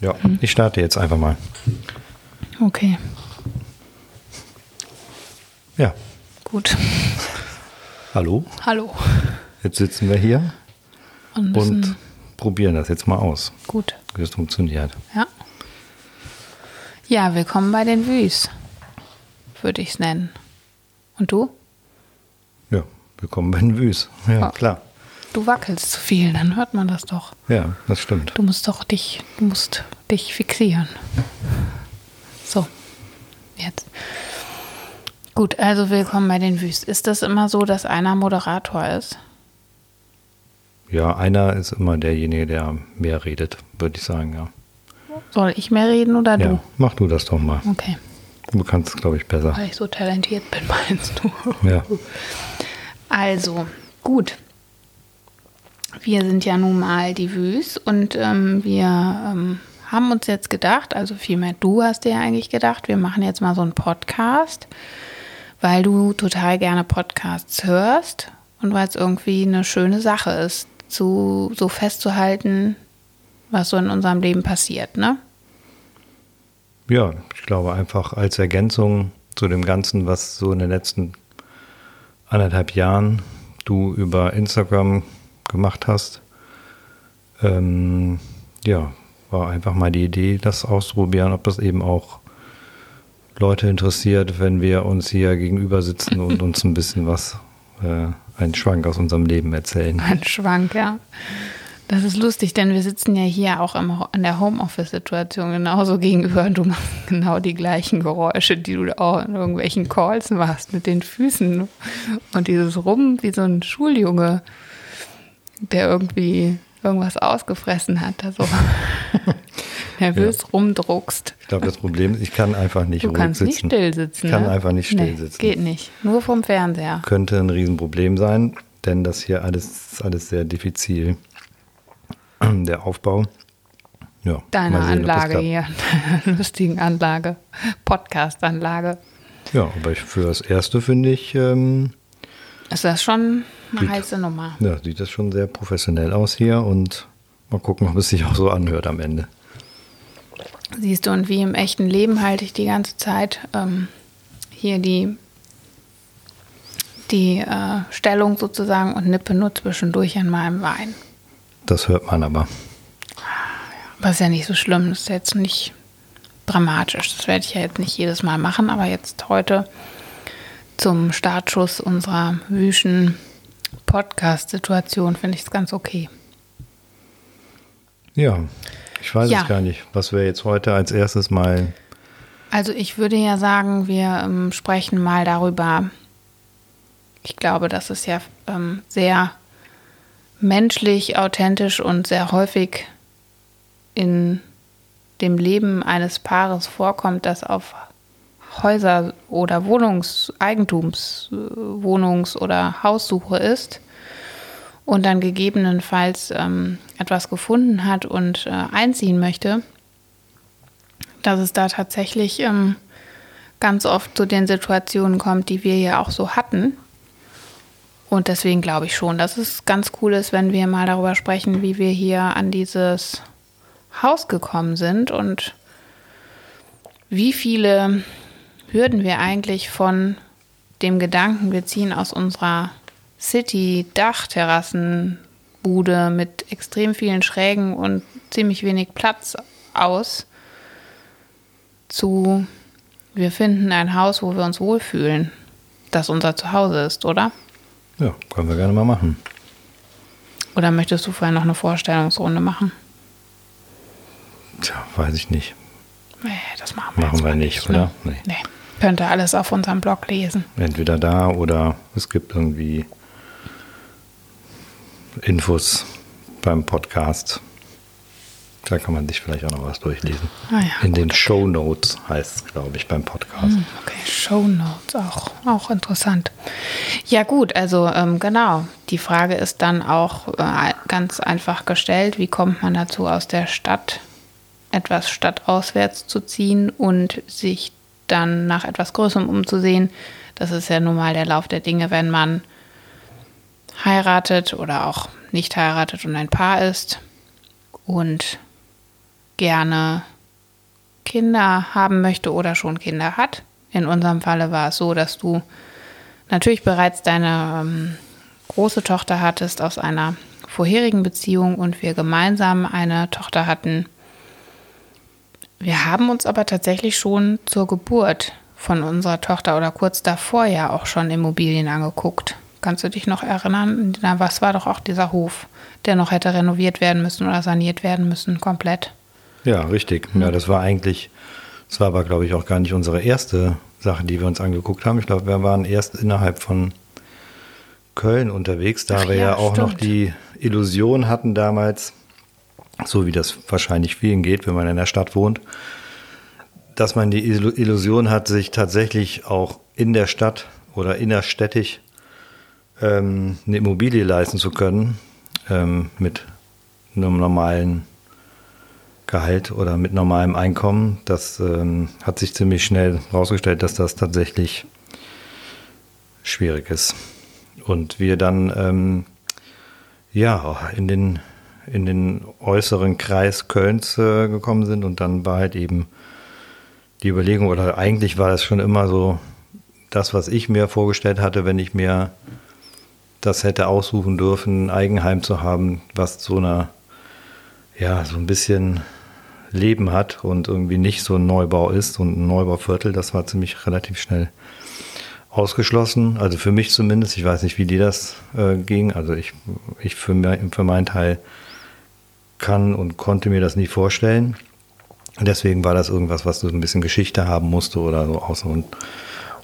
Ja, ich starte jetzt einfach mal. Okay, Ja, gut. hallo. Hallo. Jetzt sitzen wir hier Und und probieren das jetzt mal aus, gut. wie es funktioniert. Ja. Ja, willkommen bei den Wüs, würde ich es nennen. Und du? Ja, willkommen bei den Wüs. Ja, Ja. klar. Du wackelst zu viel, dann hört man das doch. Ja, das stimmt. Du musst doch dich, du musst dich fixieren. So, jetzt. Gut, also willkommen bei den Wüst. Ist das immer so, dass einer Moderator ist? Ja, einer ist immer derjenige, der mehr redet, würde ich sagen, ja. Soll ich mehr reden oder du? Ja, mach du das doch mal. Okay, Du kannst es, glaube ich, besser. weil ich so talentiert bin, meinst du? Ja. Also, gut. Wir sind ja nun mal die Wüs und ähm, wir ähm, haben uns jetzt gedacht, also vielmehr du hast dir eigentlich gedacht, wir machen jetzt mal so einen Podcast, weil du total gerne Podcasts hörst und weil es irgendwie eine schöne Sache ist, zu, so festzuhalten, was so in unserem Leben passiert, ne? Ja, ich glaube einfach als Ergänzung zu dem Ganzen, was so in den letzten anderthalb Jahren du über Instagram gemacht hast, ähm, ja, war einfach mal die Idee, das auszuprobieren, ob das eben auch Leute interessiert, wenn wir uns hier gegenüber sitzen und uns ein bisschen was, äh, einen Schwank aus unserem Leben erzählen. Ein Schwank, ja. Das ist lustig, denn wir sitzen ja hier auch Ho- in der Homeoffice-Situation genauso gegenüber und du machst genau die gleichen Geräusche, die du auch in irgendwelchen Calls machst mit den Füßen und dieses Rum wie so ein Schuljunge, der irgendwie irgendwas ausgefressen hat, also nervös rumdruckst. Ich glaube, das Problem ist, ich kann einfach nicht Du kannst nicht sitzen. still sitzen. Ich kann ne? einfach nicht still nee, sitzen. Geht nicht. Nur vom Fernseher. könnte ein Riesenproblem sein, denn das hier alles ist alles sehr diffizil. Der Aufbau. Ja, Deine sehen, Anlage hier, deine lustigen Anlage, Podcast-Anlage. Ja, aber ich, für das erste finde ich, ähm, Ist das schon eine Sieht- heiße Nummer? ja, sieht das schon sehr professionell aus hier und mal gucken, ob es sich auch so anhört am Ende. Siehst du, und wie im echten Leben halte ich die ganze Zeit ähm, hier die, die äh, Stellung sozusagen und nippe nur zwischendurch an meinem Wein. Das hört man aber. Aber ist ja nicht so schlimm, das ist jetzt nicht dramatisch. Das werde ich ja jetzt nicht jedes Mal machen, aber jetzt heute zum Startschuss unserer wüschen Podcast-Situation finde ich es ganz okay. Ja, ich weiß Ja. es gar nicht, was wir jetzt heute als erstes mal. Also ich würde ja sagen, wir ähm, sprechen mal darüber. Ich glaube, dass es ja ähm, sehr menschlich, authentisch und sehr häufig in dem Leben eines Paares vorkommt, das auf Häuser oder Wohnungs-, Eigentums-, äh, Wohnungs- oder Haussuche ist und dann gegebenenfalls ähm, etwas gefunden hat und äh, einziehen möchte dass es da tatsächlich ähm, ganz oft zu den Situationen kommt, die wir ja auch so hatten. Und deswegen glaube ich schon, dass es ganz cool ist, wenn wir mal darüber sprechen, wie wir hier an dieses Haus gekommen sind und wie viele Hürden wir eigentlich von dem Gedanken, wir ziehen aus unserer City-Dachterrassenbude mit extrem vielen Schrägen und ziemlich wenig Platz aus, zu, wir finden ein Haus, wo wir uns wohlfühlen, das unser Zuhause ist, oder? Ja, können wir gerne mal machen. Oder möchtest du vorher noch eine Vorstellungsrunde machen? Tja, weiß ich nicht. Nee, das machen wir, Machen wir mal nicht, ne? oder? Nee. Nee. Könnt ihr alles auf unserem Blog lesen. Entweder da oder es gibt irgendwie Infos beim Podcast. Da kann man sich vielleicht auch noch was durchlesen. Ah ja, In den Show Notes heißt es, glaube ich, beim Podcast. Okay, Show Notes auch, auch interessant. Ja gut, also ähm, genau. Die Frage ist dann auch äh, ganz einfach gestellt, wie kommt man dazu, aus der Stadt etwas stadtauswärts zu ziehen und sich dann nach etwas Größerem umzusehen. Das ist ja nun mal der Lauf der Dinge, wenn man heiratet oder auch nicht heiratet und ein Paar ist und gerne Kinder haben möchte oder schon Kinder hat. In unserem Falle war es so, dass du natürlich bereits deine ähm, große Tochter hattest aus einer vorherigen Beziehung und wir gemeinsam eine Tochter hatten. Wir haben uns aber tatsächlich schon zur Geburt von unserer Tochter oder kurz davor ja auch schon Immobilien angeguckt. Kannst du dich noch erinnern? Na, was war doch auch dieser Hof, der noch hätte renoviert werden müssen oder saniert werden müssen, komplett? Ja, richtig. Ja, das war eigentlich, das war aber, glaube ich, auch gar nicht unsere erste Sache, die wir uns angeguckt haben. Ich glaube, wir waren erst innerhalb von Köln unterwegs, da Ach wir ja, ja auch stimmt. noch die Illusion hatten damals, so wie das wahrscheinlich vielen geht, wenn man in der Stadt wohnt, dass man die Illusion hat, sich tatsächlich auch in der Stadt oder innerstädtisch ähm, eine Immobilie leisten zu können ähm, mit einem normalen Gehalt oder mit normalem Einkommen. Das ähm, hat sich ziemlich schnell herausgestellt, dass das tatsächlich schwierig ist. Und wir dann ähm, ja in den, in den äußeren Kreis Kölns äh, gekommen sind und dann war halt eben die Überlegung, oder eigentlich war das schon immer so das, was ich mir vorgestellt hatte, wenn ich mir das hätte aussuchen dürfen, ein Eigenheim zu haben, was so einer, ja, so ein bisschen Leben hat und irgendwie nicht so ein Neubau ist und ein Neubauviertel, das war ziemlich relativ schnell ausgeschlossen. Also für mich zumindest. Ich weiß nicht, wie dir das äh, ging. Also ich, ich für, mein, für meinen Teil kann und konnte mir das nie vorstellen. Deswegen war das irgendwas, was so ein bisschen Geschichte haben musste oder so außer und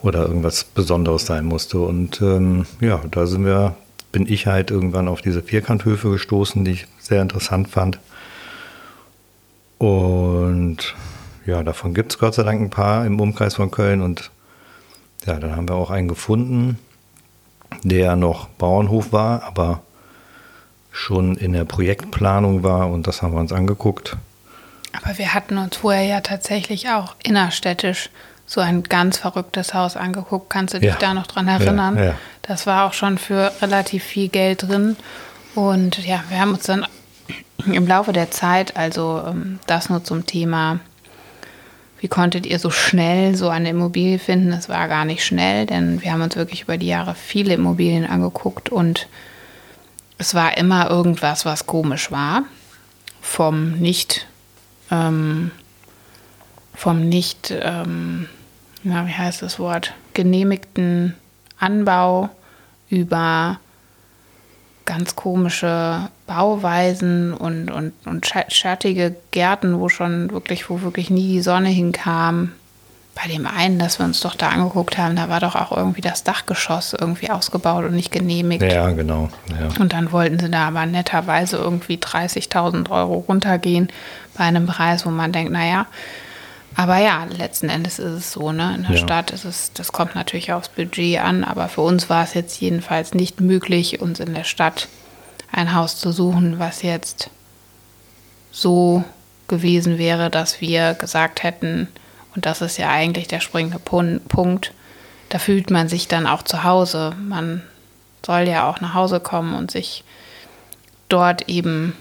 oder irgendwas Besonderes sein musste. Und ähm, ja, da sind wir, bin ich halt irgendwann auf diese Vierkanthöfe gestoßen, die ich sehr interessant fand. Und ja, davon gibt es Gott sei Dank ein paar im Umkreis von Köln. Und ja, dann haben wir auch einen gefunden, der noch Bauernhof war, aber schon in der Projektplanung war. Und das haben wir uns angeguckt. Aber wir hatten uns vorher ja tatsächlich auch innerstädtisch so ein ganz verrücktes Haus angeguckt. Kannst du dich ja. da noch dran erinnern? Ja, ja. Das war auch schon für relativ viel Geld drin. Und ja, wir haben uns dann im Laufe der Zeit, also ähm, das nur zum Thema, wie konntet ihr so schnell so eine Immobilie finden? Es war gar nicht schnell, denn wir haben uns wirklich über die Jahre viele Immobilien angeguckt und es war immer irgendwas, was komisch war. Vom nicht, ähm, vom nicht, ähm, na, wie heißt das Wort, genehmigten Anbau über ganz komische Bauweisen und, und, und schattige Gärten, wo schon wirklich, wo wirklich nie die Sonne hinkam. Bei dem einen, das wir uns doch da angeguckt haben, da war doch auch irgendwie das Dachgeschoss irgendwie ausgebaut und nicht genehmigt. Ja, genau. Ja. Und dann wollten sie da aber netterweise irgendwie 30.000 Euro runtergehen bei einem Preis, wo man denkt, naja, aber ja, letzten Endes ist es so, ne? In der ja. Stadt ist es, das kommt natürlich aufs Budget an, aber für uns war es jetzt jedenfalls nicht möglich, uns in der Stadt ein Haus zu suchen, was jetzt so gewesen wäre, dass wir gesagt hätten, und das ist ja eigentlich der springende Punkt, da fühlt man sich dann auch zu Hause. Man soll ja auch nach Hause kommen und sich dort eben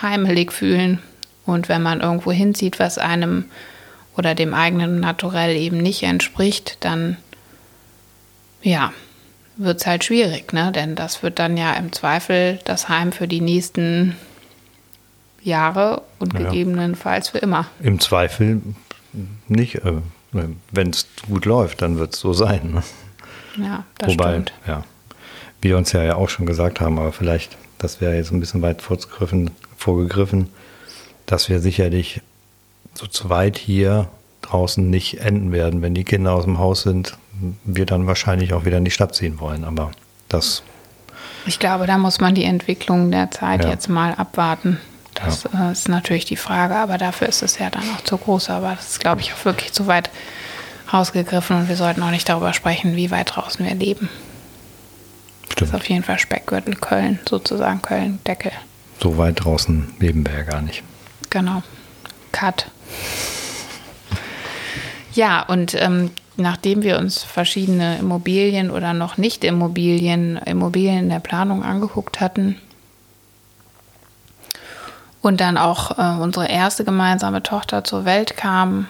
heimelig fühlen. Und wenn man irgendwo hinzieht, was einem oder dem eigenen Naturell eben nicht entspricht, dann ja, wird es halt schwierig, ne? Denn das wird dann ja im Zweifel das Heim für die nächsten Jahre und ja. gegebenenfalls für immer. Im Zweifel nicht. Äh, Wenn es gut läuft, dann wird es so sein. Ne? Ja, das Wobei, stimmt. ja, wir uns ja, ja auch schon gesagt haben, aber vielleicht, das wäre jetzt ein bisschen weit vorgegriffen, dass wir sicherlich so zweit hier draußen nicht enden werden. Wenn die Kinder aus dem Haus sind, wir dann wahrscheinlich auch wieder in die Stadt ziehen wollen. Aber das. Ich glaube, da muss man die Entwicklung der Zeit ja. jetzt mal abwarten. Das ja. Äh, ist natürlich die Frage, aber dafür ist es ja dann auch zu groß. Aber das ist, glaube ich, auch wirklich zu weit rausgegriffen und wir sollten auch nicht darüber sprechen, wie weit draußen wir leben. Stimmt. Das ist auf jeden Fall Speckgürtel Köln, sozusagen Köln-Deckel. So weit draußen leben wir ja gar nicht. Genau. Cut. Ja, und ähm, nachdem wir uns verschiedene Immobilien oder noch nicht Immobilien, Immobilien in der Planung angeguckt hatten und dann auch äh, unsere erste gemeinsame Tochter zur Welt kam,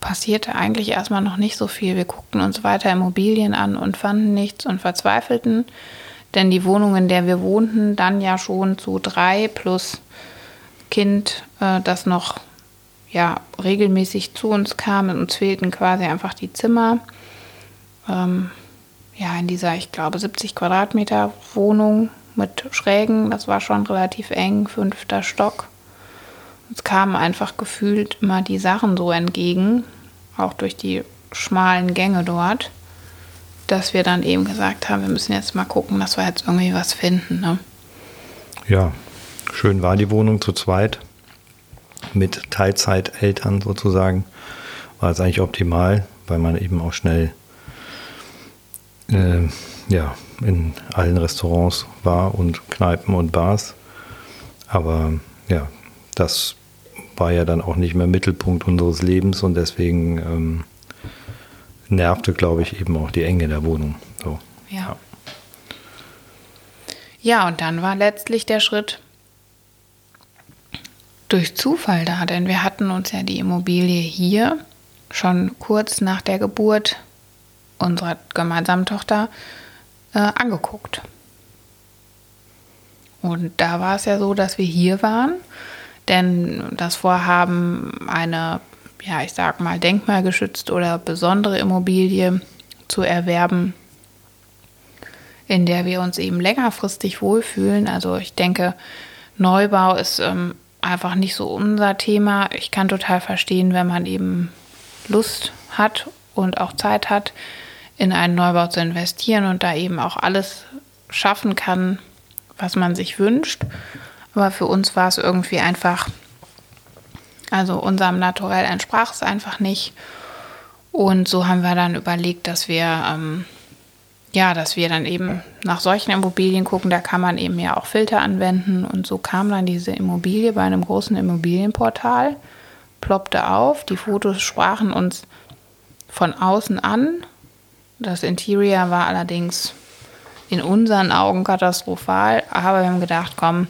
passierte eigentlich erstmal noch nicht so viel. Wir guckten uns weiter Immobilien an und fanden nichts und verzweifelten, denn die Wohnung, in der wir wohnten, dann ja schon zu drei plus Kind, äh, das noch ja, regelmäßig zu uns kam. Uns fehlten quasi einfach die Zimmer. Ähm, ja, in dieser, ich glaube, 70 Quadratmeter Wohnung mit Schrägen. Das war schon relativ eng, fünfter Stock. Uns kamen einfach gefühlt immer die Sachen so entgegen, auch durch die schmalen Gänge dort, dass wir dann eben gesagt haben, wir müssen jetzt mal gucken, dass wir jetzt irgendwie was finden. Ne? Ja, schön war die Wohnung zu zweit mit Teilzeiteltern sozusagen. War es eigentlich optimal, weil man eben auch schnell äh, ja, in allen Restaurants war und Kneipen und Bars. Aber ja, das war ja dann auch nicht mehr Mittelpunkt unseres Lebens und deswegen ähm, nervte, glaube ich, eben auch die Enge der Wohnung. So. Ja. ja. Ja, und dann war letztlich der Schritt durch Zufall da, denn wir hatten uns ja die Immobilie hier schon kurz nach der Geburt unserer gemeinsamen Tochter äh, angeguckt. Und da war es ja so, dass wir hier waren, denn das Vorhaben, eine, ja, ich sag mal, denkmalgeschützte oder besondere Immobilie zu erwerben, in der wir uns eben längerfristig wohlfühlen. Also ich denke, Neubau ist ähm, einfach nicht so unser Thema. Ich kann total verstehen, wenn man eben Lust hat und auch Zeit hat, in einen Neubau zu investieren und da eben auch alles schaffen kann, was man sich wünscht. Aber für uns war es irgendwie einfach, also unserem Naturell entsprach es einfach nicht. Und so haben wir dann überlegt, dass wir, ähm, ja, dass wir dann eben nach solchen Immobilien gucken. Da kann man eben ja auch Filter anwenden. Und so kam dann diese Immobilie bei einem großen Immobilienportal, ploppte auf. Die Fotos sprachen uns von außen an das Interior war allerdings in unseren Augen katastrophal, aber wir haben gedacht, komm,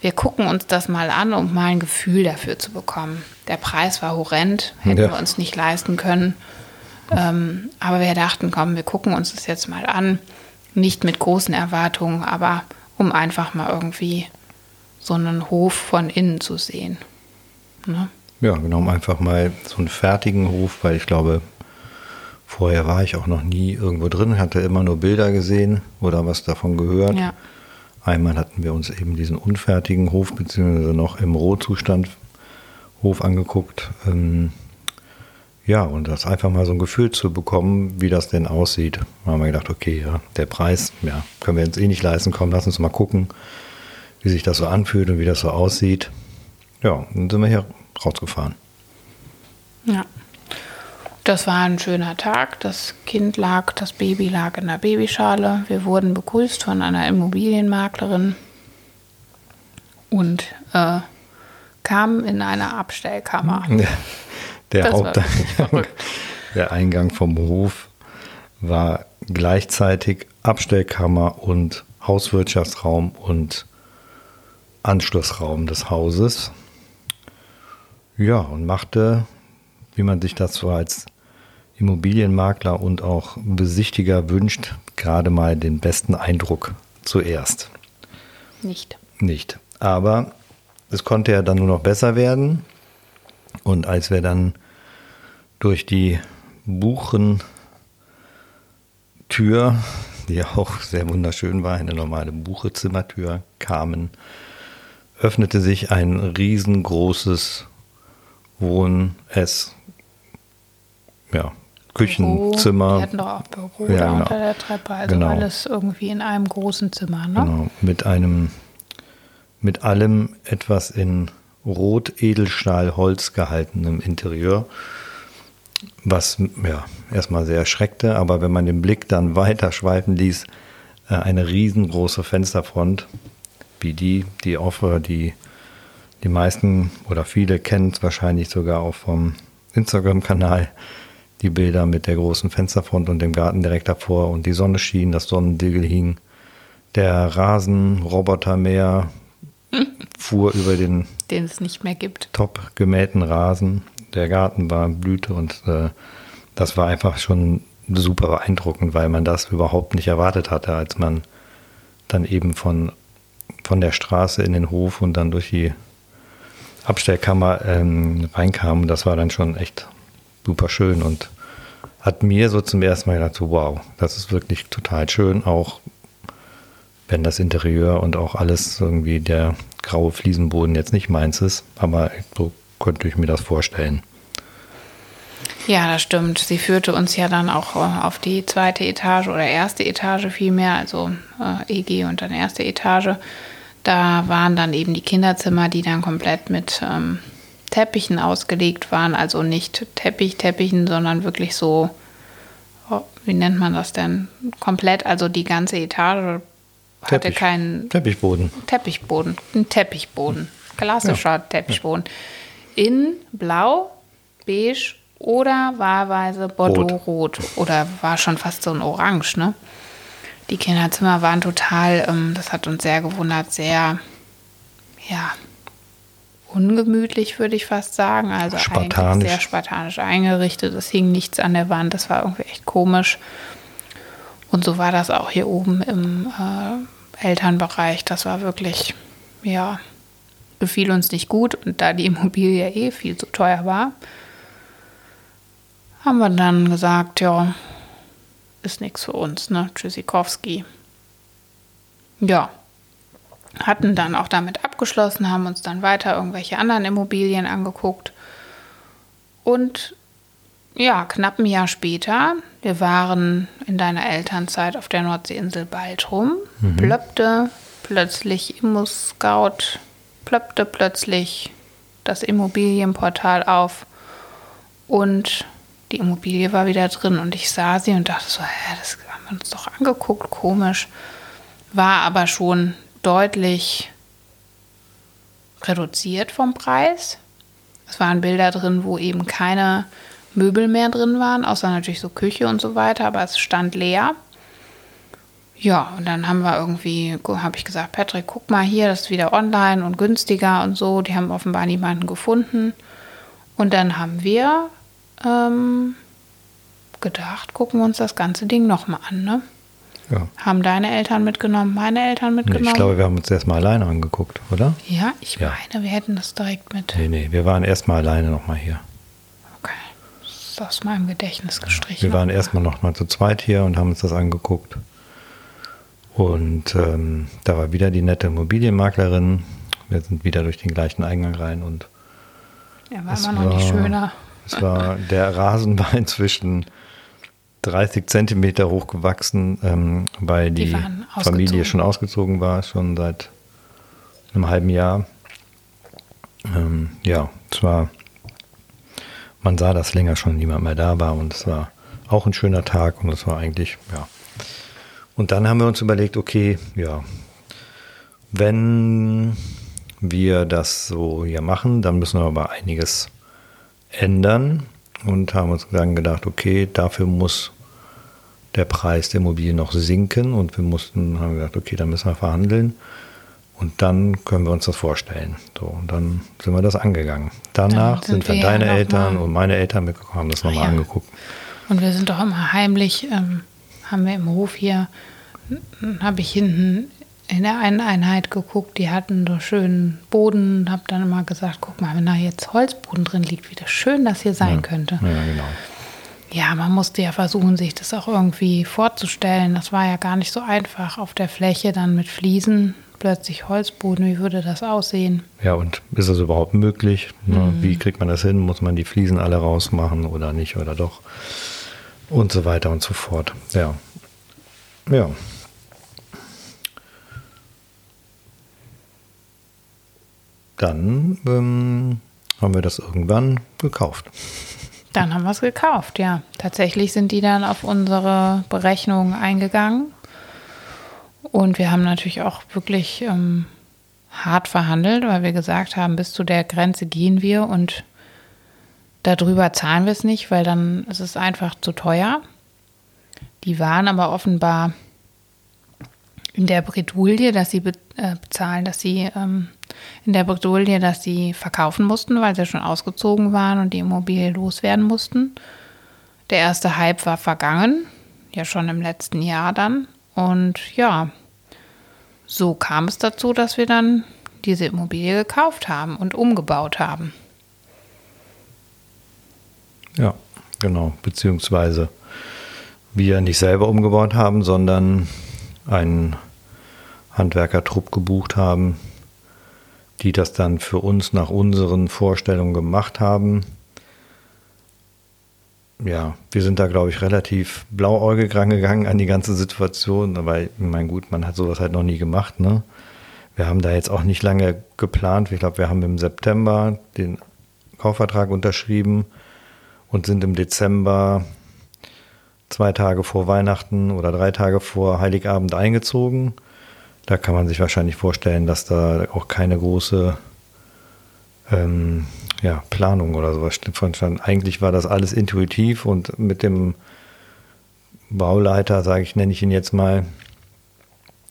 wir gucken uns das mal an, um mal ein Gefühl dafür zu bekommen. Der Preis war horrend, hätten ja. wir uns nicht leisten können. Ähm, aber wir dachten, komm, wir gucken uns das jetzt mal an. Nicht mit großen Erwartungen, aber um einfach mal irgendwie so einen Hof von innen zu sehen. Ne? Ja, genau, um einfach mal so einen fertigen Hof, weil ich glaube, Vorher war ich auch noch nie irgendwo drin, hatte immer nur Bilder gesehen oder was davon gehört. Ja. Einmal hatten wir uns eben diesen unfertigen Hof, beziehungsweise noch im Rohzustand Hof angeguckt. Ähm, ja, und das einfach mal so ein Gefühl zu bekommen, wie das denn aussieht. Da haben wir gedacht, okay, ja, der Preis, ja, können wir uns eh nicht leisten, komm, lass uns mal gucken, wie sich das so anfühlt und wie das so aussieht. Ja, dann sind wir hier rausgefahren. Ja. Das war ein schöner Tag. Das Kind lag, das Baby lag in der Babyschale. Wir wurden begrüßt von einer Immobilienmaklerin und äh, kamen in eine Abstellkammer. Der, Haupteingang, der Eingang vom Hof war gleichzeitig Abstellkammer und Hauswirtschaftsraum und Anschlussraum des Hauses. Ja, und machte, wie man sich das so als Immobilienmakler und auch Besichtiger wünscht, gerade mal den besten Eindruck zuerst. Nicht. Nicht. Aber es konnte ja dann nur noch besser werden. Und als wir dann durch die Buchentür, die auch sehr wunderschön war, eine normale Buchezimmertür, kamen, öffnete sich ein riesengroßes Wohn-, Ess-, ja, Küchenzimmer. Büro. Wir hatten doch auch Büro ja, genau. unter der Treppe, also genau. alles irgendwie in einem großen Zimmer. Ne? Genau, mit einem, mit allem etwas in Rot, Edelstahl, Holz gehaltenem Interieur, was ja erstmal sehr erschreckte, aber wenn man den Blick dann weiter schweifen ließ, äh, eine riesengroße Fensterfront, wie die, die Offer, die die meisten oder viele kennen wahrscheinlich sogar auch vom Instagram-Kanal die Bilder mit der großen Fensterfront und dem Garten direkt davor und die Sonne schien, das Sonnendigel hing, der Rasen, Robotermeer, fuhr über den, den es nicht mehr gibt. Top gemähten Rasen. Der Garten war Blüte und äh, das war einfach schon super beeindruckend, weil man das überhaupt nicht erwartet hatte, als man dann eben von, von der Straße in den Hof und dann durch die Abstellkammer ähm, reinkam. Das war dann schon echt super schön und hat mir so zum ersten Mal gedacht, wow, das ist wirklich total schön, auch wenn das Interieur und auch alles irgendwie der graue Fliesenboden jetzt nicht meins ist, aber so könnte ich mir das vorstellen. Ja, das stimmt. Sie führte uns ja dann auch äh, auf die zweite Etage oder erste Etage vielmehr, also äh, EG und dann erste Etage. Da waren dann eben die Kinderzimmer, die dann komplett mit ähm, Teppichen ausgelegt waren. Also nicht Teppich, Teppichen, sondern wirklich so, oh, wie nennt man das denn? Komplett, also die ganze Etage hatte Teppich. keinen Teppichboden. Teppichboden. Ein Teppichboden. Klassischer Teppichboden. In Blau, Beige oder wahlweise Bordeaux-Rot. Oder war schon fast so ein Orange, ne? Die Kinderzimmer waren total, ähm, das hat uns sehr gewundert, sehr, ja, ungemütlich, würde ich fast sagen. Also eigentlich Spartanisch. sehr spartanisch eingerichtet. Es hing nichts an der Wand. Das war irgendwie echt komisch. Und so war das auch hier oben im äh, Elternbereich. Das war wirklich, ja, gefiel uns nicht gut. Und da die Immobilie eh viel zu teuer war, haben wir dann gesagt, ja, ist nichts für uns, ne? Tschüssikowski. Ja, hatten dann auch damit abgeschlossen, haben uns dann weiter irgendwelche anderen Immobilien angeguckt. Und ja, knapp ein Jahr später, wir waren in deiner Elternzeit auf der Nordseeinsel Baltrum, plöppte plötzlich Immo-Scout, plöppte plötzlich das Immobilienportal auf und die Immobilie war wieder drin und ich sah sie und dachte so, hä, das haben wir uns doch angeguckt, komisch. War aber schon deutlich reduziert vom Preis. Es waren Bilder drin, wo eben keine Möbel mehr drin waren, außer natürlich so Küche und so weiter, aber es stand leer. Ja, und dann haben wir irgendwie, habe ich gesagt, Patrick, guck mal hier, das ist wieder online und günstiger und so. Die haben offenbar niemanden gefunden. Und dann haben wir ähm, gedacht, gucken wir uns das ganze Ding nochmal an, ne? Ja. Haben deine Eltern mitgenommen, meine Eltern Nee, mitgenommen? ich glaube, wir haben uns erstmal alleine angeguckt, oder? ja, ich Ja. meine, wir hätten das direkt mit. Nee, nee, wir waren erstmal alleine nochmal hier. Okay. Das ist aus meinem Gedächtnis gestrichen. Wir waren erstmal noch mal zu zweit hier und haben uns das angeguckt. Und ähm, da war wieder die nette Immobilienmaklerin. Wir sind wieder durch den gleichen Eingang rein und Er war es immer noch nicht war- schöner. es war, der Rasen war inzwischen 30 Zentimeter hoch gewachsen, ähm, weil Die die, Familie schon ausgezogen war, schon seit einem halben Jahr. Ähm, ja, es war, man sah, dass länger schon niemand mehr da war und es war auch ein schöner Tag und es war eigentlich, ja. Und dann haben wir uns überlegt, okay, ja, wenn wir das so hier machen, dann müssen wir aber einiges ändern und haben uns dann gedacht, okay, dafür muss der Preis der Immobilie noch sinken und wir mussten, haben gesagt, okay, dann müssen wir verhandeln und dann können wir uns das vorstellen. So, und dann sind wir das angegangen. Danach Dann sind sind, dann wir ja deine Eltern und meine Eltern mitgekommen, haben das nochmal ja. angeguckt. Und wir sind doch immer heimlich, ähm, haben wir im Hof hier, habe ich hinten in der einen Einheit geguckt, die hatten so schönen Boden und habe dann immer gesagt, guck mal, wenn da jetzt Holzboden drin liegt, wie das schön das hier sein könnte. Ja, genau. Ja, man musste ja versuchen, sich das auch irgendwie vorzustellen. Das war ja gar nicht so einfach auf der Fläche dann mit Fliesen, plötzlich Holzboden, wie würde das aussehen? Ja, und ist das überhaupt möglich? Ne? Mhm. Wie kriegt man das hin? Muss man die Fliesen alle rausmachen oder nicht oder doch? Und so weiter und so fort. Ja. Ja. Dann ähm, haben wir das irgendwann gekauft. Dann haben wir es gekauft, ja. Tatsächlich sind die dann auf unsere Berechnungen eingegangen. Und wir haben natürlich auch wirklich ähm, hart verhandelt, weil wir gesagt haben, bis zu der Grenze gehen wir und darüber zahlen wir es nicht, weil dann ist es einfach zu teuer. Die waren aber offenbar in der Bredouille, dass sie äh, bezahlen, dass sie ähm, in der Bredouille, dass sie verkaufen mussten, weil sie schon ausgezogen waren und die Immobilie loswerden mussten. Der erste Hype war vergangen, ja schon im letzten Jahr dann. Und ja, so kam es dazu, dass wir dann diese Immobilie gekauft haben und umgebaut haben. Ja, genau. Beziehungsweise wir nicht selber umgebaut haben, sondern einen Handwerkertrupp gebucht haben, die das dann für uns nach unseren Vorstellungen gemacht haben. Ja, wir sind da, glaube ich, relativ blauäugig rangegangen an die ganze Situation, weil, ich meine, gut, man hat sowas halt noch nie gemacht, ne? Wir haben da jetzt auch nicht lange geplant. Ich glaube, wir haben im September den Kaufvertrag unterschrieben und sind im Dezember zwei Tage vor Weihnachten oder drei Tage vor Heiligabend eingezogen. Da kann man sich wahrscheinlich vorstellen, dass da auch keine große ähm, ja, Planung oder sowas stand. Eigentlich war das alles intuitiv und mit dem Bauleiter, sage ich, nenne ich ihn jetzt mal,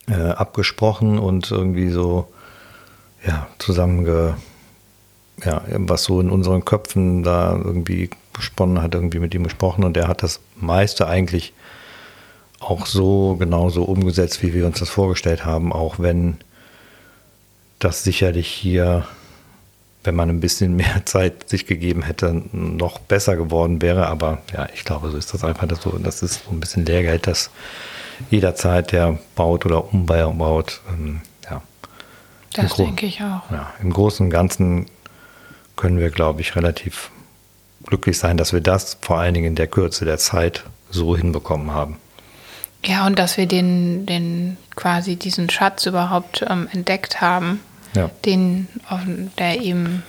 äh, abgesprochen und irgendwie so ja, zusammenge, ja, was so in unseren Köpfen da irgendwie gesponnen hat, irgendwie mit ihm gesprochen und er hat das meiste eigentlich auch so genauso umgesetzt, wie wir uns das vorgestellt haben, auch wenn das sicherlich hier, wenn man ein bisschen mehr Zeit sich gegeben hätte, noch besser geworden wäre. Aber ja, ich glaube, so ist das einfach das so. Das ist so ein bisschen Lehrgeld, das jederzeit der baut oder umbaut. Ähm, ja. Das denke ich auch. Ja, Im Großen und Ganzen können wir, glaube ich, relativ glücklich sein, dass wir das vor allen Dingen in der Kürze der Zeit so hinbekommen haben. Ja, und dass wir den, den quasi diesen Schatz überhaupt ähm, entdeckt haben, ja. den, der eben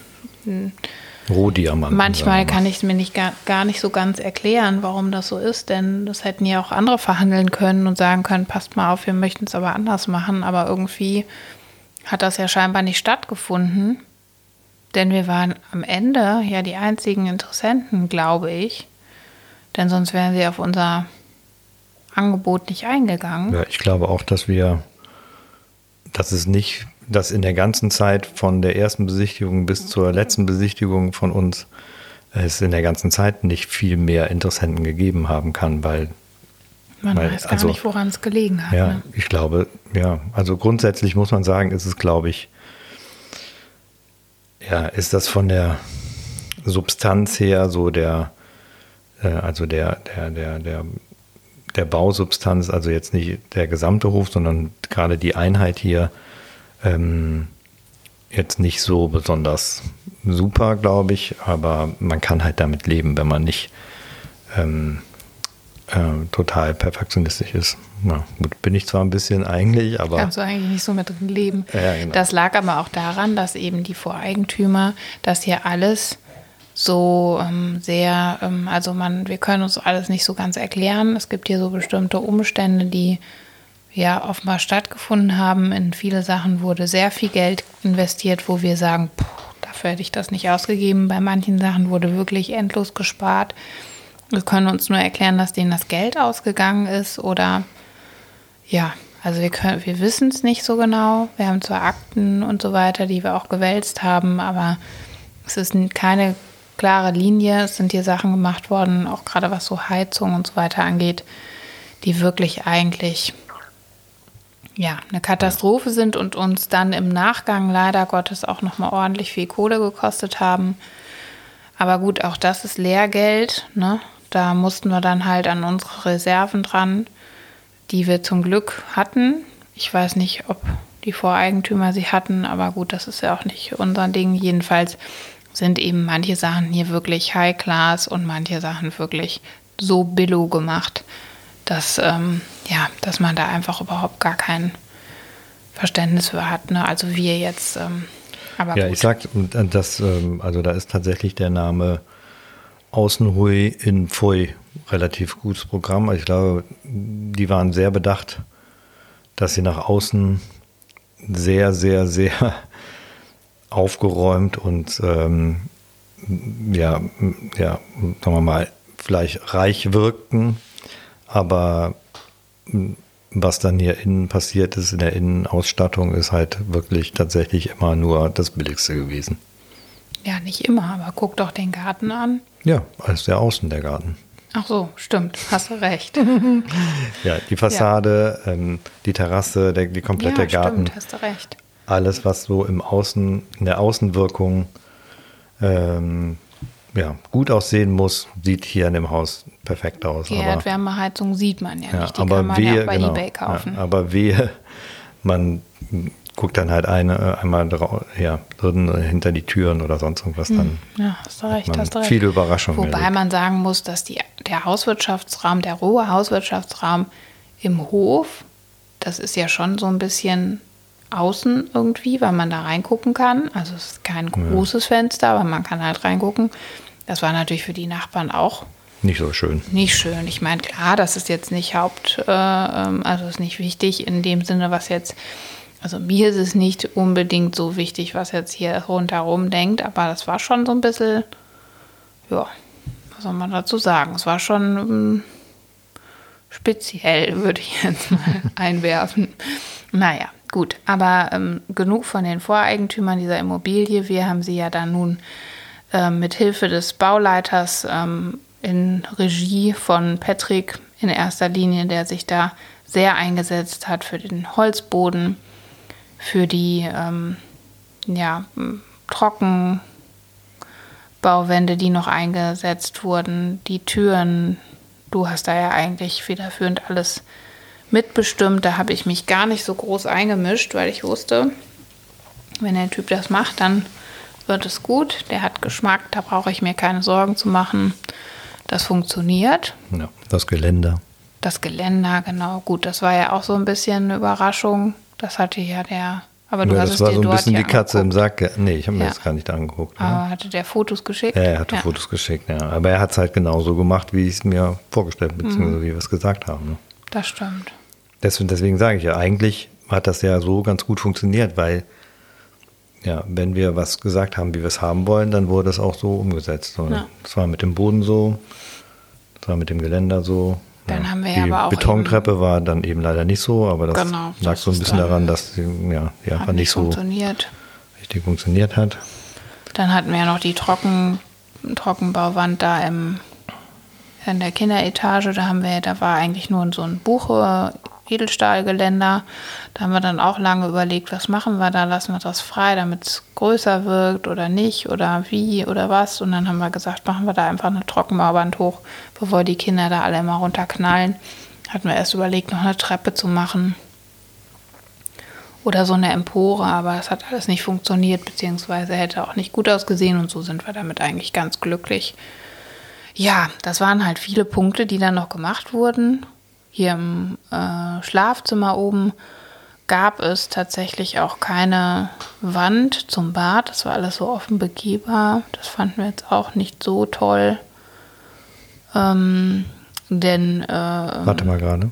Rohdiamanten. Manchmal kann ich es mir nicht gar, gar nicht so ganz erklären, warum das so ist, denn das hätten ja auch andere verhandeln können und sagen können, passt mal auf, wir möchten es aber anders machen, aber irgendwie hat das ja scheinbar nicht stattgefunden, denn wir waren am Ende ja die einzigen Interessenten, glaube ich, denn sonst wären sie auf unser Angebot nicht eingegangen. Ja, ich glaube auch, dass wir, dass es nicht dass in der ganzen Zeit von der ersten Besichtigung bis zur letzten Besichtigung von uns es in der ganzen Zeit nicht viel mehr Interessenten gegeben haben kann, weil man weil, weiß gar also, nicht, woran es gelegen hat. Ja, ne? ich glaube, ja, also grundsätzlich muss man sagen, ist es, glaube ich, ja, ist das von der Substanz her so der, äh, also der, der, der, der, der Bausubstanz, also jetzt nicht der gesamte Hof, sondern gerade die Einheit hier, ähm, jetzt nicht so besonders super, glaube ich, aber man kann halt damit leben, wenn man nicht ähm, äh, total perfektionistisch ist. Ja, gut, bin ich zwar ein bisschen eigentlich, aber. Kannst du eigentlich nicht so mit drin leben. Ja, genau. Das lag aber auch daran, dass eben die Voreigentümer das hier alles so ähm, sehr, ähm, also man, wir können uns alles nicht so ganz erklären. Es gibt hier so bestimmte Umstände, die ja offenbar stattgefunden haben. In viele Sachen wurde sehr viel Geld investiert, wo wir sagen, puh, dafür hätte ich das nicht ausgegeben. Bei manchen Sachen wurde wirklich endlos gespart. Wir können uns nur erklären, dass denen das Geld ausgegangen ist oder ja, also wir können, wir wissen es nicht so genau. Wir haben zwar Akten und so weiter, die wir auch gewälzt haben, aber es ist keine klare Linie. Es sind hier Sachen gemacht worden, auch gerade was so Heizung und so weiter angeht, die wirklich eigentlich ja, eine Katastrophe sind und uns dann im Nachgang leider Gottes auch nochmal ordentlich viel Kohle gekostet haben. Aber gut, auch das ist Lehrgeld. Ne? Da mussten wir dann halt an unsere Reserven dran, die wir zum Glück hatten. Ich weiß nicht, ob die Voreigentümer sie hatten, aber gut, das ist ja auch nicht unser Ding. Jedenfalls sind eben manche Sachen hier wirklich High Class und manche Sachen wirklich so billo gemacht, dass, ähm, ja, dass man da einfach überhaupt gar kein Verständnis für hat. Ne? Also wir jetzt. Ähm, aber ja, gut. ich sag, das, ähm, also da ist tatsächlich der Name Außenhui in Pfui relativ gutes Programm. Ich glaube, die waren sehr bedacht, dass sie nach außen sehr, sehr, sehr aufgeräumt und ähm, ja, ja, sagen wir mal, vielleicht reich wirkten, aber was dann hier innen passiert ist, in der Innenausstattung, ist halt wirklich tatsächlich immer nur das Billigste gewesen. Ja, nicht immer, aber guck doch den Garten an. Ja, als der Außen der Garten. Ach so, stimmt, hast du recht. Ja, die Fassade, ähm, die Terrasse, der, die komplette ja, Garten. stimmt, hast du recht. Alles, was so im Außen, in der Außenwirkung ähm, ja, gut aussehen muss, sieht hier in dem Haus perfekt aus. Die Erdwärmeheizung sieht man ja, ja, nicht. Die aber kann man wehe, ja auch bei genau, Ebay kaufen. Ja, aber wehe, man guckt dann halt eine, einmal drau ja, drin äh, hinter die Türen oder sonst irgendwas dann. Ja, hast du recht, hast du recht. Viele Überraschungen. Wobei erlebt. man sagen muss, dass die, der Hauswirtschaftsraum, der rohe Hauswirtschaftsraum im Hof, das ist ja schon so ein bisschen außen irgendwie, weil man da reingucken kann. Also es ist kein großes Fenster, aber man kann halt reingucken. Das war natürlich für die Nachbarn auch Nicht so schön. nicht schön. Ich meine, klar, das ist jetzt nicht Haupt, äh, ähm, also ist nicht wichtig in dem Sinne, was jetzt, also mir ist es nicht unbedingt so wichtig, was jetzt hier rundherum denkt, aber das war schon so ein bisschen, ja, was soll man dazu sagen? Es war schon ähm, speziell, würde ich jetzt mal einwerfen. Naja, gut, aber ähm, genug von den Voreigentümern dieser Immobilie. Wir haben sie ja dann nun ähm, mit Hilfe des Bauleiters ähm, in Regie von Patrick in erster Linie, der sich da sehr eingesetzt hat für den Holzboden, für die ähm, ja, Trockenbauwände, die noch eingesetzt wurden, die Türen. Du hast da ja eigentlich federführend alles mitbestimmt. Da habe ich mich gar nicht so groß eingemischt, weil ich wusste, wenn der Typ das macht, dann wird es gut. Der hat Geschmack, da brauche ich mir keine Sorgen zu machen. Das funktioniert. Ja, das Geländer. Das Geländer, genau. Gut, das war ja auch so ein bisschen eine Überraschung. Das hatte ja der. Aber du Ja, hast das es war dir so ein bisschen die Katze im angeguckt. Sack. Nee, ich habe mir Ja. das gar nicht angeguckt. Ne? Aber hatte der Fotos geschickt? Ja, er hatte Ja, Fotos geschickt, ja. Aber er hat es halt genauso gemacht, wie ich es mir vorgestellt, beziehungsweise wie wir es gesagt haben. Ne? Das stimmt. Deswegen, deswegen sage ich ja, eigentlich hat das ja so ganz gut funktioniert, weil ja, wenn wir was gesagt haben, wie wir es haben wollen, dann wurde es auch so umgesetzt. So. Ja. Das war mit dem Boden so, das war mit dem Geländer so. Dann haben wir die aber auch Betontreppe war dann eben leider nicht so, aber das Genau, lag das so ein bisschen daran, dass sie, ja, die einfach nicht nicht so funktioniert. richtig funktioniert hat. Dann hatten wir ja noch die Trocken, Trockenbauwand da im, in der Kinderetage. Da haben wir, da war eigentlich nur so ein Buche, Edelstahlgeländer. Da haben wir dann auch lange überlegt, was machen wir da? Lassen wir das frei, damit es größer wirkt oder nicht oder wie oder was. Und dann haben wir gesagt, machen wir da einfach eine Trockenbauwand hoch, bevor die Kinder da alle immer runterknallen. Hatten wir erst überlegt, noch eine Treppe zu machen oder so eine Empore, aber es hat alles nicht funktioniert, beziehungsweise hätte auch nicht gut ausgesehen und so sind wir damit eigentlich ganz glücklich. Ja, das waren halt viele Punkte, die dann noch gemacht wurden. Hier im äh, Schlafzimmer oben gab es tatsächlich auch keine Wand zum Bad. Das war alles so offen begehbar. Das fanden wir jetzt auch nicht so toll. Ähm, denn äh, Warte mal gerade.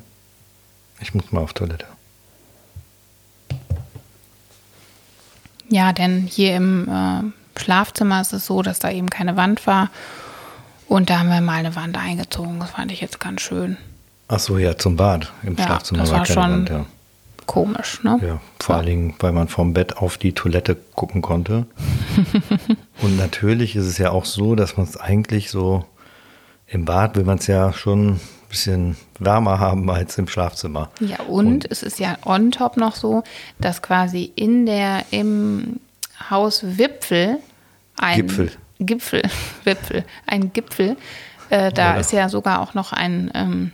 Ich muss mal auf Toilette. Ja, denn hier im äh, Schlafzimmer ist es so, dass da eben keine Wand war. Und da haben wir mal eine Wand eingezogen. Das fand ich jetzt ganz schön. Ach so, ja, zum Bad. Im Ja, Schlafzimmer das war war keine schon Wand, ja. Komisch, ne? Ja, vor allen Dingen, weil man vom Bett auf die Toilette gucken konnte. Und natürlich ist es ja auch so, dass man es eigentlich so im Bad will man es ja schon ein bisschen wärmer haben als im Schlafzimmer. Ja, und, es ist ja on top noch so, dass quasi in der, im Haus Wipfel ein Gipfel. Gipfel, Wipfel, ein Gipfel, äh, da Oder? ist ja sogar auch noch ein, ähm,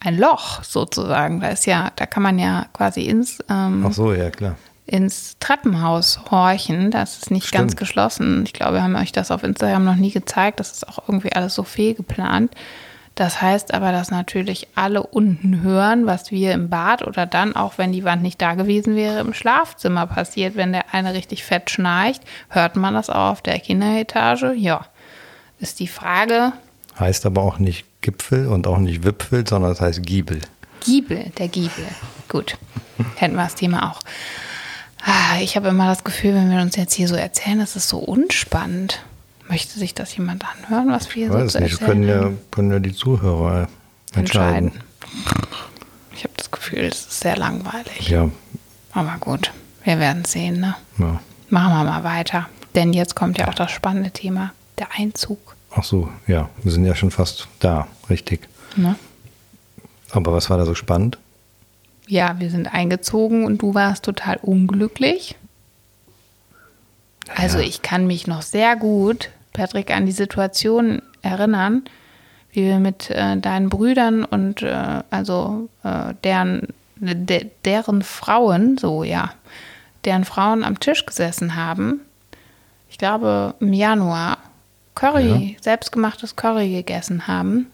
ein Loch sozusagen. Da ist ja, da kann man ja quasi ins, ähm, so, ja ins Treppenhaus horchen. Das ist nicht Stimmt. ganz geschlossen. Ich glaube, wir haben euch das auf Instagram noch nie gezeigt. Das ist auch irgendwie alles so fehlgeplant. Das heißt aber, dass natürlich alle unten hören, was wir im Bad oder dann, auch wenn die Wand nicht da gewesen wäre, im Schlafzimmer passiert. Wenn der eine richtig fett schnarcht, hört man das auch auf der Kinderetage? Ja. Ist die Frage, Heißt aber auch nicht Gipfel und auch nicht Wipfel, sondern es heißt Giebel. Giebel, der Giebel. Gut, kennen wir das Thema auch. Ah, Ich habe immer das Gefühl, wenn wir uns jetzt hier so erzählen, das ist so unspannend. Möchte sich das jemand anhören, was wir Ich so weiß zu nicht, das können ja, können ja die Zuhörer entscheiden. entscheiden. Gefühl, es ist sehr langweilig. Ja. Aber gut, wir werden sehen, ne? ja. Machen wir mal weiter. Denn jetzt kommt ja auch das spannende Thema, der Einzug. Ach so, ja, wir sind ja schon fast da, richtig. Ne? Aber was war da so spannend? Ja, wir sind eingezogen und du warst total unglücklich. Also Ja. ich kann mich noch sehr gut, Patrick, an die Situation erinnern, wie wir mit äh, deinen Brüdern und äh, also äh, deren, de, deren Frauen, so ja, deren Frauen am Tisch gesessen haben. Ich glaube im Januar Curry, selbstgemachtes Curry gegessen haben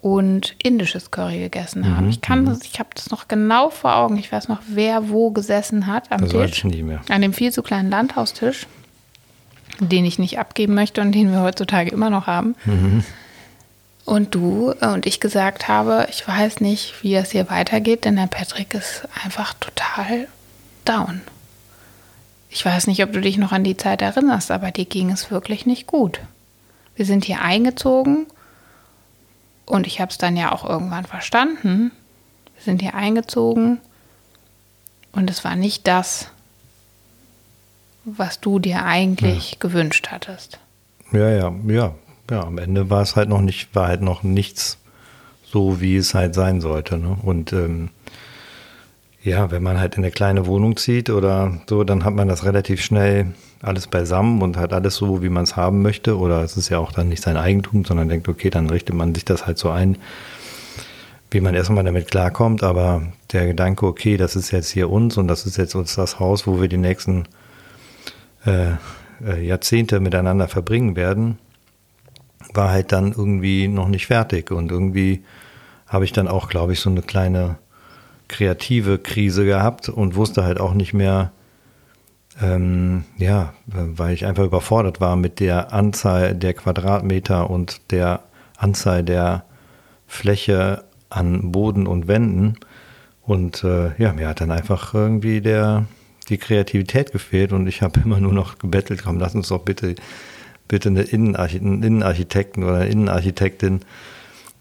und indisches Curry gegessen haben. Ich kann das, ich habe das noch genau vor Augen. Ich weiß noch, wer wo gesessen hat am Das Tisch. ich nicht mehr. An dem viel zu kleinen Landhaustisch, den ich nicht abgeben möchte und den wir heutzutage immer noch haben. Und du äh, und ich gesagt habe, ich weiß nicht, wie es hier weitergeht, denn der Patrick ist einfach total down. Ich weiß nicht, ob du dich noch an die Zeit erinnerst, aber dir ging es wirklich nicht gut. Wir sind hier eingezogen und ich habe es dann ja auch irgendwann verstanden. Wir sind hier eingezogen und es war nicht das, was du dir eigentlich gewünscht hattest. Ja, ja, ja, ja. Am Ende war es halt noch nicht, war halt noch nichts so, wie es halt sein sollte. Ne? Und ähm, ja, wenn man halt in eine kleine Wohnung zieht oder so, dann hat man das relativ schnell alles beisammen und hat alles so, wie man es haben möchte. Oder es ist ja auch dann nicht sein Eigentum, sondern denkt, okay, dann richtet man sich das halt so ein, wie man erstmal damit klarkommt. Aber der Gedanke, okay, das ist jetzt hier uns und das ist jetzt uns das Haus, wo wir die nächsten äh, äh, Jahrzehnte miteinander verbringen werden, war halt dann irgendwie noch nicht fertig. Und irgendwie habe ich dann auch, glaube ich, so eine kleine kreative Krise gehabt und wusste halt auch nicht mehr, ähm, ja, weil ich einfach überfordert war mit der Anzahl der Quadratmeter und der Anzahl der Fläche an Boden und Wänden. Und äh, ja, mir hat dann einfach irgendwie der, die Kreativität gefehlt und ich habe immer nur noch gebettelt, komm, lass uns doch bitte, bitte eine Innenarchi einen Innenarchitekten oder eine Innenarchitektin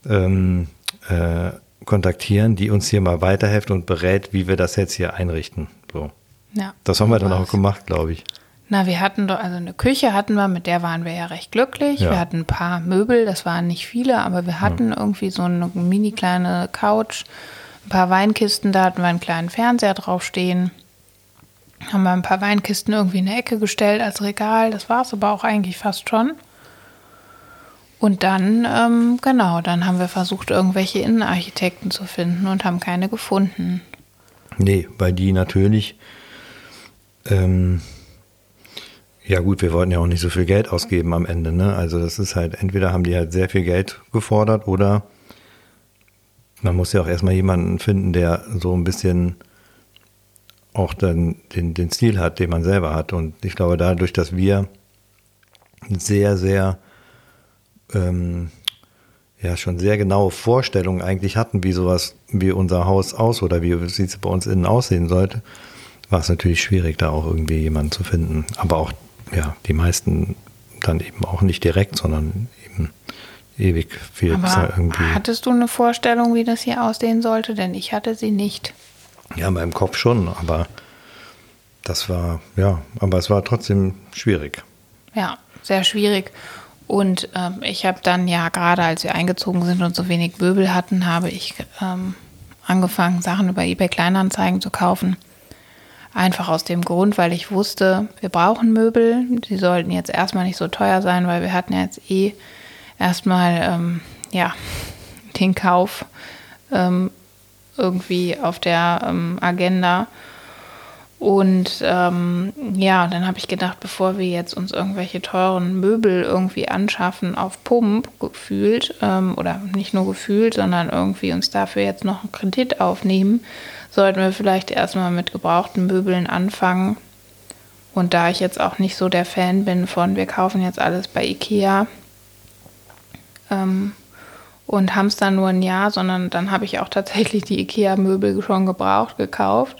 ähm, äh, kontaktieren, die uns hier mal weiterhilft und berät, wie wir das jetzt hier einrichten. So. Ja. Das haben wir dann auch gemacht, glaube ich. Na, wir hatten doch, also eine Küche hatten wir, mit der waren wir ja recht glücklich. Ja. Wir hatten ein paar Möbel, das waren nicht viele, aber wir hatten irgendwie so eine mini kleine Couch, ein paar Weinkisten, da hatten wir einen kleinen Fernseher draufstehen. Haben wir ein paar Weinkisten irgendwie in eine Ecke gestellt als Regal, das war es aber auch eigentlich fast schon. Und dann, ähm, genau, dann haben wir versucht, irgendwelche Innenarchitekten zu finden und haben keine gefunden. Nee, weil die natürlich, ähm, ja gut, wir wollten ja auch nicht so viel Geld ausgeben am Ende. Ne? Also das ist halt, entweder haben die halt sehr viel Geld gefordert oder man muss ja auch erstmal jemanden finden, der so ein bisschen auch dann den, den Stil hat, den man selber hat. Und ich glaube, dadurch, dass wir sehr, sehr ähm, ja schon sehr genaue Vorstellungen eigentlich hatten, wie sowas, wie unser Haus aus oder wie es bei uns innen aussehen sollte, war es natürlich schwierig, da auch irgendwie jemanden zu finden. Aber auch, ja, die meisten dann eben auch nicht direkt, sondern eben ewig viel Aber irgendwie. hattest du eine Vorstellung, wie das hier aussehen sollte? Denn ich hatte sie nicht. Ja, meinem Kopf schon, aber das war, ja, aber es war trotzdem schwierig. Ja, sehr schwierig. Und ähm, ich habe dann ja gerade, als wir eingezogen sind und so wenig Möbel hatten, habe ich ähm, angefangen, Sachen über eBay Kleinanzeigen zu kaufen. Einfach aus dem Grund, weil ich wusste, wir brauchen Möbel. Die sollten jetzt erstmal nicht so teuer sein, weil wir hatten ja jetzt eh erstmal ähm, ja, den Kauf ähm, irgendwie auf der ähm, Agenda. Und ähm, ja, dann habe ich gedacht, bevor wir jetzt uns irgendwelche teuren Möbel irgendwie anschaffen auf Pump gefühlt, ähm, oder nicht nur gefühlt, sondern irgendwie uns dafür jetzt noch einen Kredit aufnehmen, sollten wir vielleicht erstmal mit gebrauchten Möbeln anfangen. Und da ich jetzt auch nicht so der Fan bin von, wir kaufen jetzt alles bei Ikea ähm, und haben es dann nur ein Jahr, sondern dann habe ich auch tatsächlich die Ikea-Möbel schon gebraucht, gekauft.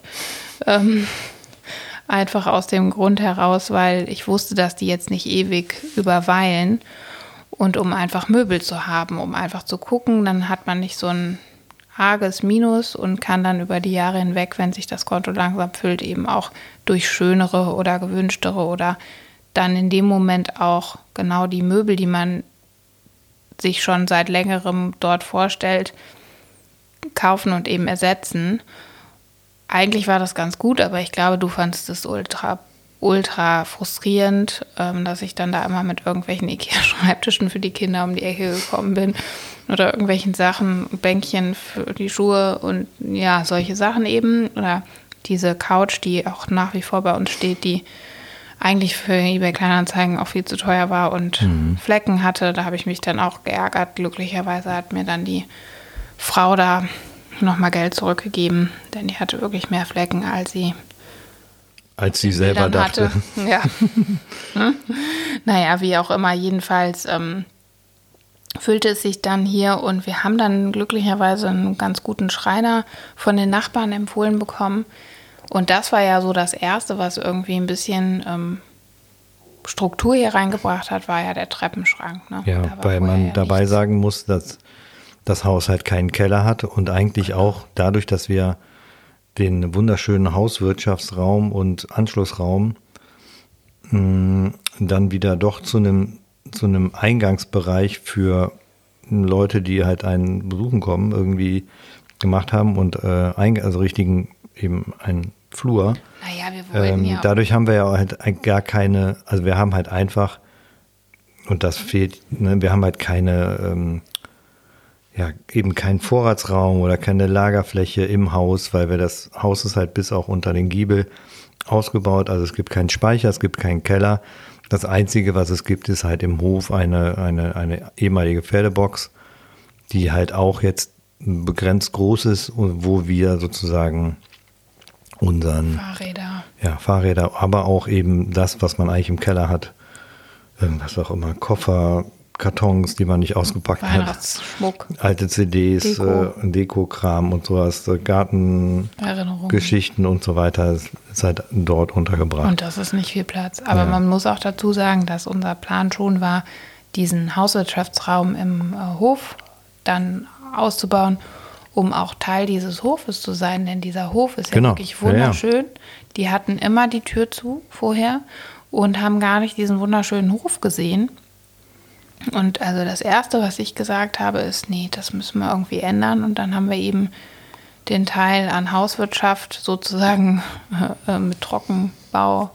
Ähm, einfach aus dem Grund heraus, weil ich wusste, dass die jetzt nicht ewig überweilen. Und um einfach Möbel zu haben, um einfach zu gucken, dann hat man nicht so einen arges Minus und kann dann über die Jahre hinweg, wenn sich das Konto langsam füllt, eben auch durch schönere oder gewünschtere oder dann in dem Moment auch genau die Möbel, die man sich schon seit längerem dort vorstellt, kaufen und eben ersetzen. Eigentlich war das ganz gut, aber ich glaube, du fandest es ultra, ultra frustrierend, ähm, dass ich dann da immer mit irgendwelchen Ikea-Schreibtischen für die Kinder um die Ecke gekommen bin oder irgendwelchen Sachen, Bänkchen für die Schuhe und ja, solche Sachen eben. Oder diese Couch, die auch nach wie vor bei uns steht, die eigentlich für eBay Kleinanzeigen auch viel zu teuer war und mhm. Flecken hatte. Da habe ich mich dann auch geärgert. Glücklicherweise hat mir dann die Frau da nochmal Geld zurückgegeben, denn die hatte wirklich mehr Flecken, als sie als sie selber dachte. Hatte. Ja. hm? Naja, wie auch immer, jedenfalls ähm, füllte es sich dann hier und wir haben dann glücklicherweise einen ganz guten Schreiner von den Nachbarn empfohlen bekommen. Und das war ja so das Erste, was irgendwie ein bisschen ähm, Struktur hier reingebracht hat, war ja der Treppenschrank. Ne? Ja, weil man ja dabei nichts. sagen muss, dass das Haus halt keinen Keller hat und eigentlich auch dadurch, dass wir den wunderschönen Hauswirtschaftsraum und Anschlussraum mh, mm, dann wieder doch zu einem zu einem Eingangsbereich für Leute, die halt einen besuchen kommen, irgendwie gemacht haben und äh, also richtigen eben einen Flur. Naja, wir wollten ähm, ja dadurch haben wir ja halt gar keine, also wir haben halt einfach, und das fehlt, ne, wir haben halt keine, ähm, ja, eben keinen Vorratsraum oder keine Lagerfläche im Haus, weil wir das Haus ist halt bis auch unter den Giebel ausgebaut. Also es gibt keinen Speicher, es gibt keinen Keller. Das Einzige, was es gibt, ist halt im Hof eine, eine, eine ehemalige Pferdebox, die halt auch jetzt begrenzt groß ist, wo wir sozusagen unseren Fahrräder. Ja, Fahrräder, aber auch eben das, was man eigentlich im Keller hat. Was auch immer, Koffer, Kartons, die man nicht ausgepackt hat. Alte CDs, Deko. äh, Dekokram und sowas, äh, Gartengeschichten und so weiter ist, ist halt dort untergebracht. Und das ist nicht viel Platz. Aber ja. man muss auch dazu sagen, dass unser Plan schon war, diesen Hauswirtschaftsraum im äh, Hof dann auszubauen um auch Teil dieses Hofes zu sein, denn dieser Hof ist ja genau. wirklich wunderschön. Ja, ja. Die hatten immer die Tür zu vorher und haben gar nicht diesen wunderschönen Hof gesehen. Und also das Erste, was ich gesagt habe, ist, nee, das müssen wir irgendwie ändern. Und dann haben wir eben den Teil an Hauswirtschaft sozusagen äh, mit Trockenbau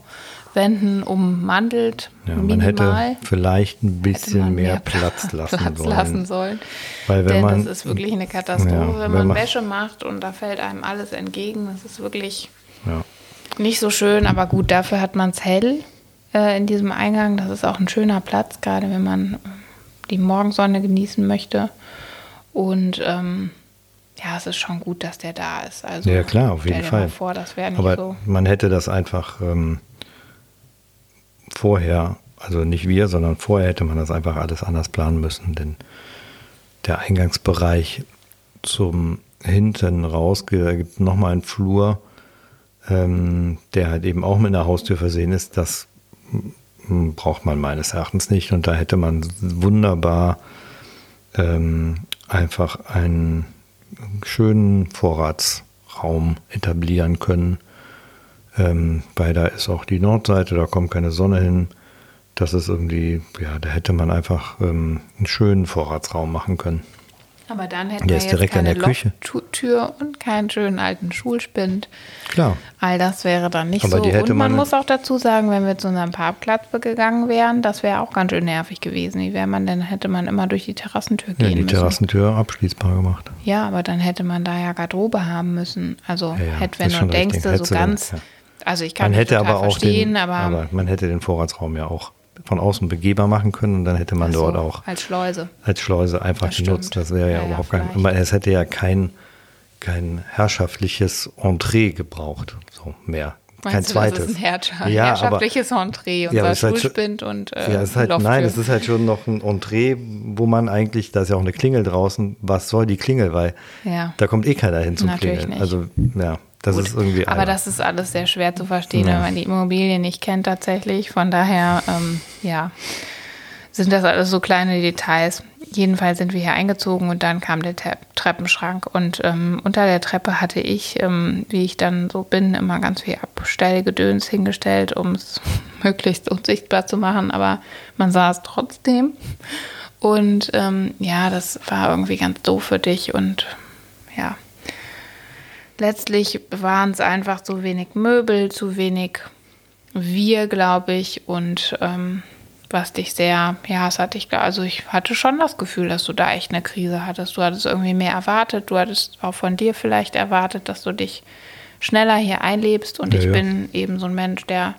Wänden ummantelt. Ja, man hätte vielleicht ein bisschen mehr, mehr, Platz, lassen, Platz sollen. lassen sollen. Weil wenn Denn man, das ist wirklich eine Katastrophe, ja, wenn, man, man Wäsche macht und da fällt einem alles entgegen. Das ist wirklich ja. nicht so schön, aber gut, dafür hat man es hell äh, in diesem Eingang. Das ist auch ein schöner Platz, gerade wenn man die Morgensonne genießen möchte. Und ähm, ja, es ist schon gut, dass der da ist. Also, ja, klar, auf jeden Fall. Vor, das nicht Aber so. man hätte das einfach ähm, vorher, also nicht wir, sondern vorher hätte man das einfach alles anders planen müssen, denn der Eingangsbereich zum hinten raus, da gibt nochmal einen Flur, ähm, der halt eben auch mit einer Haustür versehen ist. Das braucht man meines Erachtens nicht. Und da hätte man wunderbar ähm, einfach einen schönen Vorratsraum etablieren können, ähm, weil da ist auch die Nordseite, da kommt keine Sonne hin. Das ist irgendwie, ja, da hätte man einfach ähm, einen schönen Vorratsraum machen können. Aber dann hätten wir jetzt direkt keine Tür und keinen schönen alten Schulspind. Klar. All das wäre dann nicht Aber so. und man, man muss auch dazu sagen, wenn wir zu unserem Parkplatz gegangen wären, das wäre auch ganz schön nervig gewesen. Wie wäre man denn, hätte man immer durch die Terrassentür gehen ja, die müssen. Terrassentür abschließbar gemacht. Ja, aber dann hätte man da ja Garderobe haben müssen. Also ja, ja, hätte, wenn du denkst, so ganz, dann, also ich kann man hätte aber auch verstehen, den, aber, aber man hätte den Vorratsraum ja auch von außen begehbar machen können und dann hätte man so, dort auch als Schleuse als Schleuse einfach das genutzt. Stimmt. Das wäre ja, ja, überhaupt kein, aber es hätte ja kein kein herrschaftliches Entree gebraucht, so mehr. Meinst kein du, zweites. Das ist ein Herrscher ja, herrschaftliches aber, Entree, unser ja, Schulspind halt, und äh, ja, ist halt, Nein, es ist halt schon noch ein Entree, wo man eigentlich, da ist ja auch eine Klingel draußen, was soll die Klingel, weil ja. da kommt eh keiner hin zum Natürlich Klingeln. Nicht. Also ja, das Gut. ist irgendwie. Aber das ist alles sehr schwer zu verstehen, ja. wenn man die Immobilie nicht kennt tatsächlich. Von daher, ähm, ja. sind das alles so kleine Details. Jedenfalls sind wir hier eingezogen und dann kam der Te Treppenschrank. Und ähm, unter der Treppe hatte ich, ähm, wie ich dann so bin, immer ganz viel Abstellgedöns hingestellt, um es möglichst unsichtbar zu machen. Aber man sah es trotzdem. Und ähm, ja, das war irgendwie ganz doof für dich. Und ja, letztlich waren es einfach zu wenig Möbel, zu wenig wir, glaube ich. Und ähm, was dich sehr, ja, es hatte ich, also ich hatte schon das Gefühl, dass du da echt eine Krise hattest. Du hattest irgendwie mehr erwartet, du hattest auch von dir vielleicht erwartet, dass du dich schneller hier einlebst und ja, ich ja. bin eben so ein Mensch, der,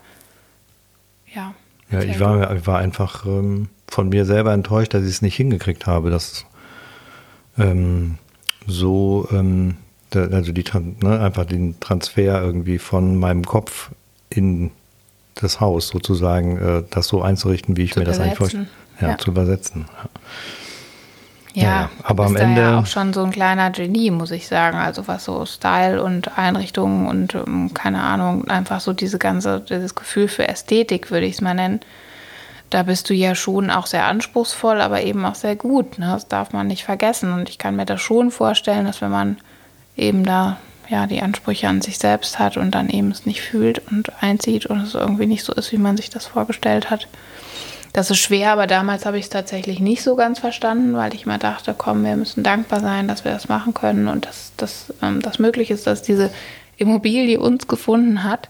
ja. Ja, ich war, ich war einfach ähm, von mir selber enttäuscht, dass ich es nicht hingekriegt habe, dass ähm, so, ähm, also die, ne, einfach den Transfer irgendwie von meinem Kopf in das Haus sozusagen, äh, das so einzurichten, wie ich zu mir das eigentlich vorstelle. Ja, ja, zu übersetzen. Ja, ja, ja. aber am Ende. Ja auch schon so ein kleiner Genie, muss ich sagen. Also was so Style und Einrichtungen und um, ähm, keine Ahnung, einfach so diese ganze, dieses Gefühl für Ästhetik, würde ich es mal nennen. Da bist du ja schon auch sehr anspruchsvoll, aber eben auch sehr gut. Ne? Das darf man nicht vergessen. Und ich kann mir das schon vorstellen, dass wenn man eben da ja, die Ansprüche an sich selbst hat und dann eben es nicht fühlt und einzieht und es irgendwie nicht so ist, wie man sich das vorgestellt hat. Das ist schwer, aber damals habe ich es tatsächlich nicht so ganz verstanden, weil ich mir dachte, komm, wir müssen dankbar sein, dass wir das machen können und dass, dass ähm, das möglich ist, dass diese Immobilie uns gefunden hat.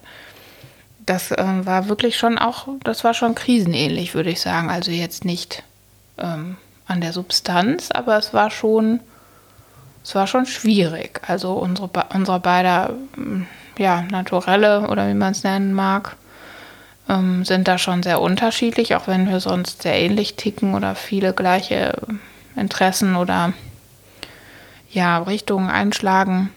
Das ähm, war wirklich schon auch, das war schon krisenähnlich, würde ich sagen. Also jetzt nicht ähm, an der Substanz, aber es war schon es war schon schwierig. Also unsere, unsere beider, mm, ja, Naturelle oder wie man es nennen mag, ähm, sind da schon sehr unterschiedlich, auch wenn wir sonst sehr ähnlich ticken oder viele gleiche Interessen oder ja, Richtungen einschlagen,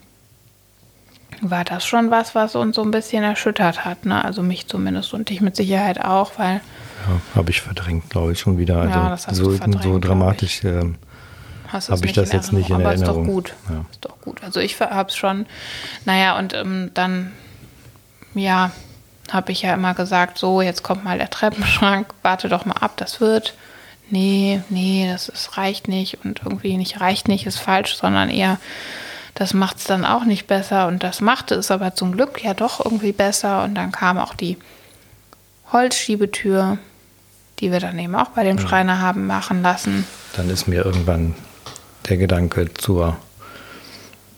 war das schon was, was uns so ein bisschen erschüttert hat. Ne? Also mich zumindest und dich mit Sicherheit auch, weil. Ja, habe ich verdrängt, glaube ich, schon wieder. Also ja, so, so dramatisch. Ähm, habe ich das jetzt nicht in aber Erinnerung. Aber ist doch gut. Ja. Ist doch gut. Also ich habe es schon. Naja, und ähm, dann, ja, habe ich ja immer gesagt, so, jetzt kommt mal der Treppenschrank, warte doch mal ab, das wird. Nee, nee, das ist, reicht nicht. Und irgendwie nicht reicht nicht, ist falsch, sondern eher, das macht es dann auch nicht besser. Und das machte es aber zum Glück ja doch irgendwie besser. Und dann kam auch die Holzschiebetür, die wir dann eben auch bei dem Schreiner haben machen lassen. Dann ist mir irgendwann der Gedanke zur,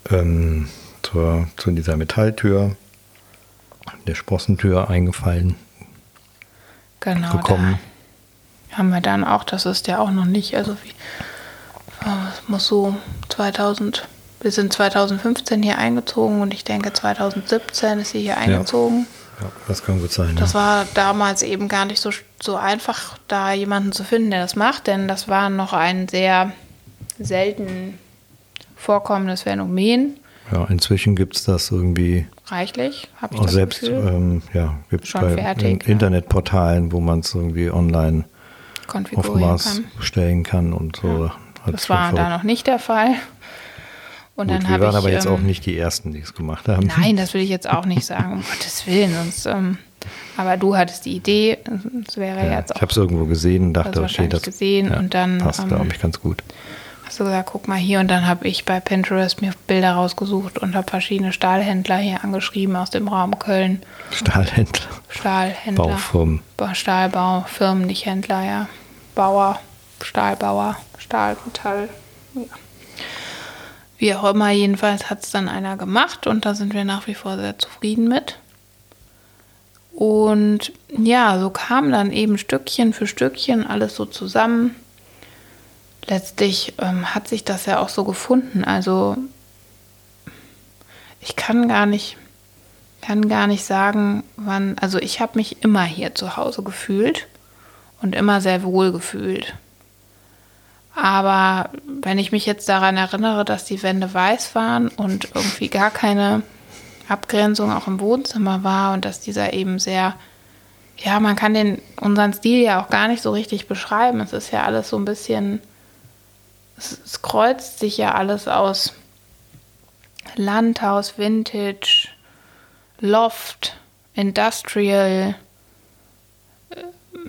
ähm, zur, zu dieser Metalltür, der Sprossentür eingefallen. Genau. Gekommen. Haben wir dann auch, das ist ja auch noch nicht, also wie, es muss so 2000, wir sind 2015 hier eingezogen und ich denke 2017 ist sie hier eingezogen. Ja, ja das kann gut sein. Das ja. war damals eben gar nicht so, so einfach, da jemanden zu finden, der das macht, denn das war noch ein sehr selten vorkommendes Phänomen. Ja, inzwischen gibt es das irgendwie reichlich, habe ich auch das selbst, ähm, ja, gibt es bei fertig, in Internetportalen, wo man es irgendwie online auf Maß bestellen kann und so. Ja. Das war da noch nicht der Fall. Und Gut, dann wir waren ich, aber jetzt ähm, auch nicht die Ersten, die es gemacht haben. Nein, das will ich jetzt auch nicht sagen, um Gottes Willen. Sonst, ähm, aber du hattest die Idee, es wäre ja, jetzt auch. Ich habe es irgendwo gesehen und dachte, okay, das gesehen ja, und dann passt, ähm, glaube ich, ganz gut du gesagt, guck mal hier. Und dann habe ich bei Pinterest mir Bilder rausgesucht und habe verschiedene Stahlhändler hier angeschrieben aus dem Raum Köln. Stahlhändler? Stahlhändler. Baufirmen. Stahlbaufirmen, nicht Händler, ja. Bauer, Stahlbauer, Stahlmetall. Ja. Wie auch immer, jedenfalls hat es dann einer gemacht und da sind wir nach wie vor sehr zufrieden mit. Und ja, so kam dann eben Stückchen für Stückchen alles so zusammen letztlich ähm, hat sich das ja auch so gefunden. Also ich kann gar nicht, kann gar nicht sagen, wann. Also ich habe mich immer hier zu Hause gefühlt und immer sehr wohl gefühlt. Aber wenn ich mich jetzt daran erinnere, dass die Wände weiß waren und irgendwie gar keine Abgrenzung auch im Wohnzimmer war und dass dieser eben sehr, ja, man kann den unseren Stil ja auch gar nicht so richtig beschreiben. Es ist ja alles so ein bisschen es, es kreuzt sich ja alles aus. Landhaus, Vintage, Loft, Industrial,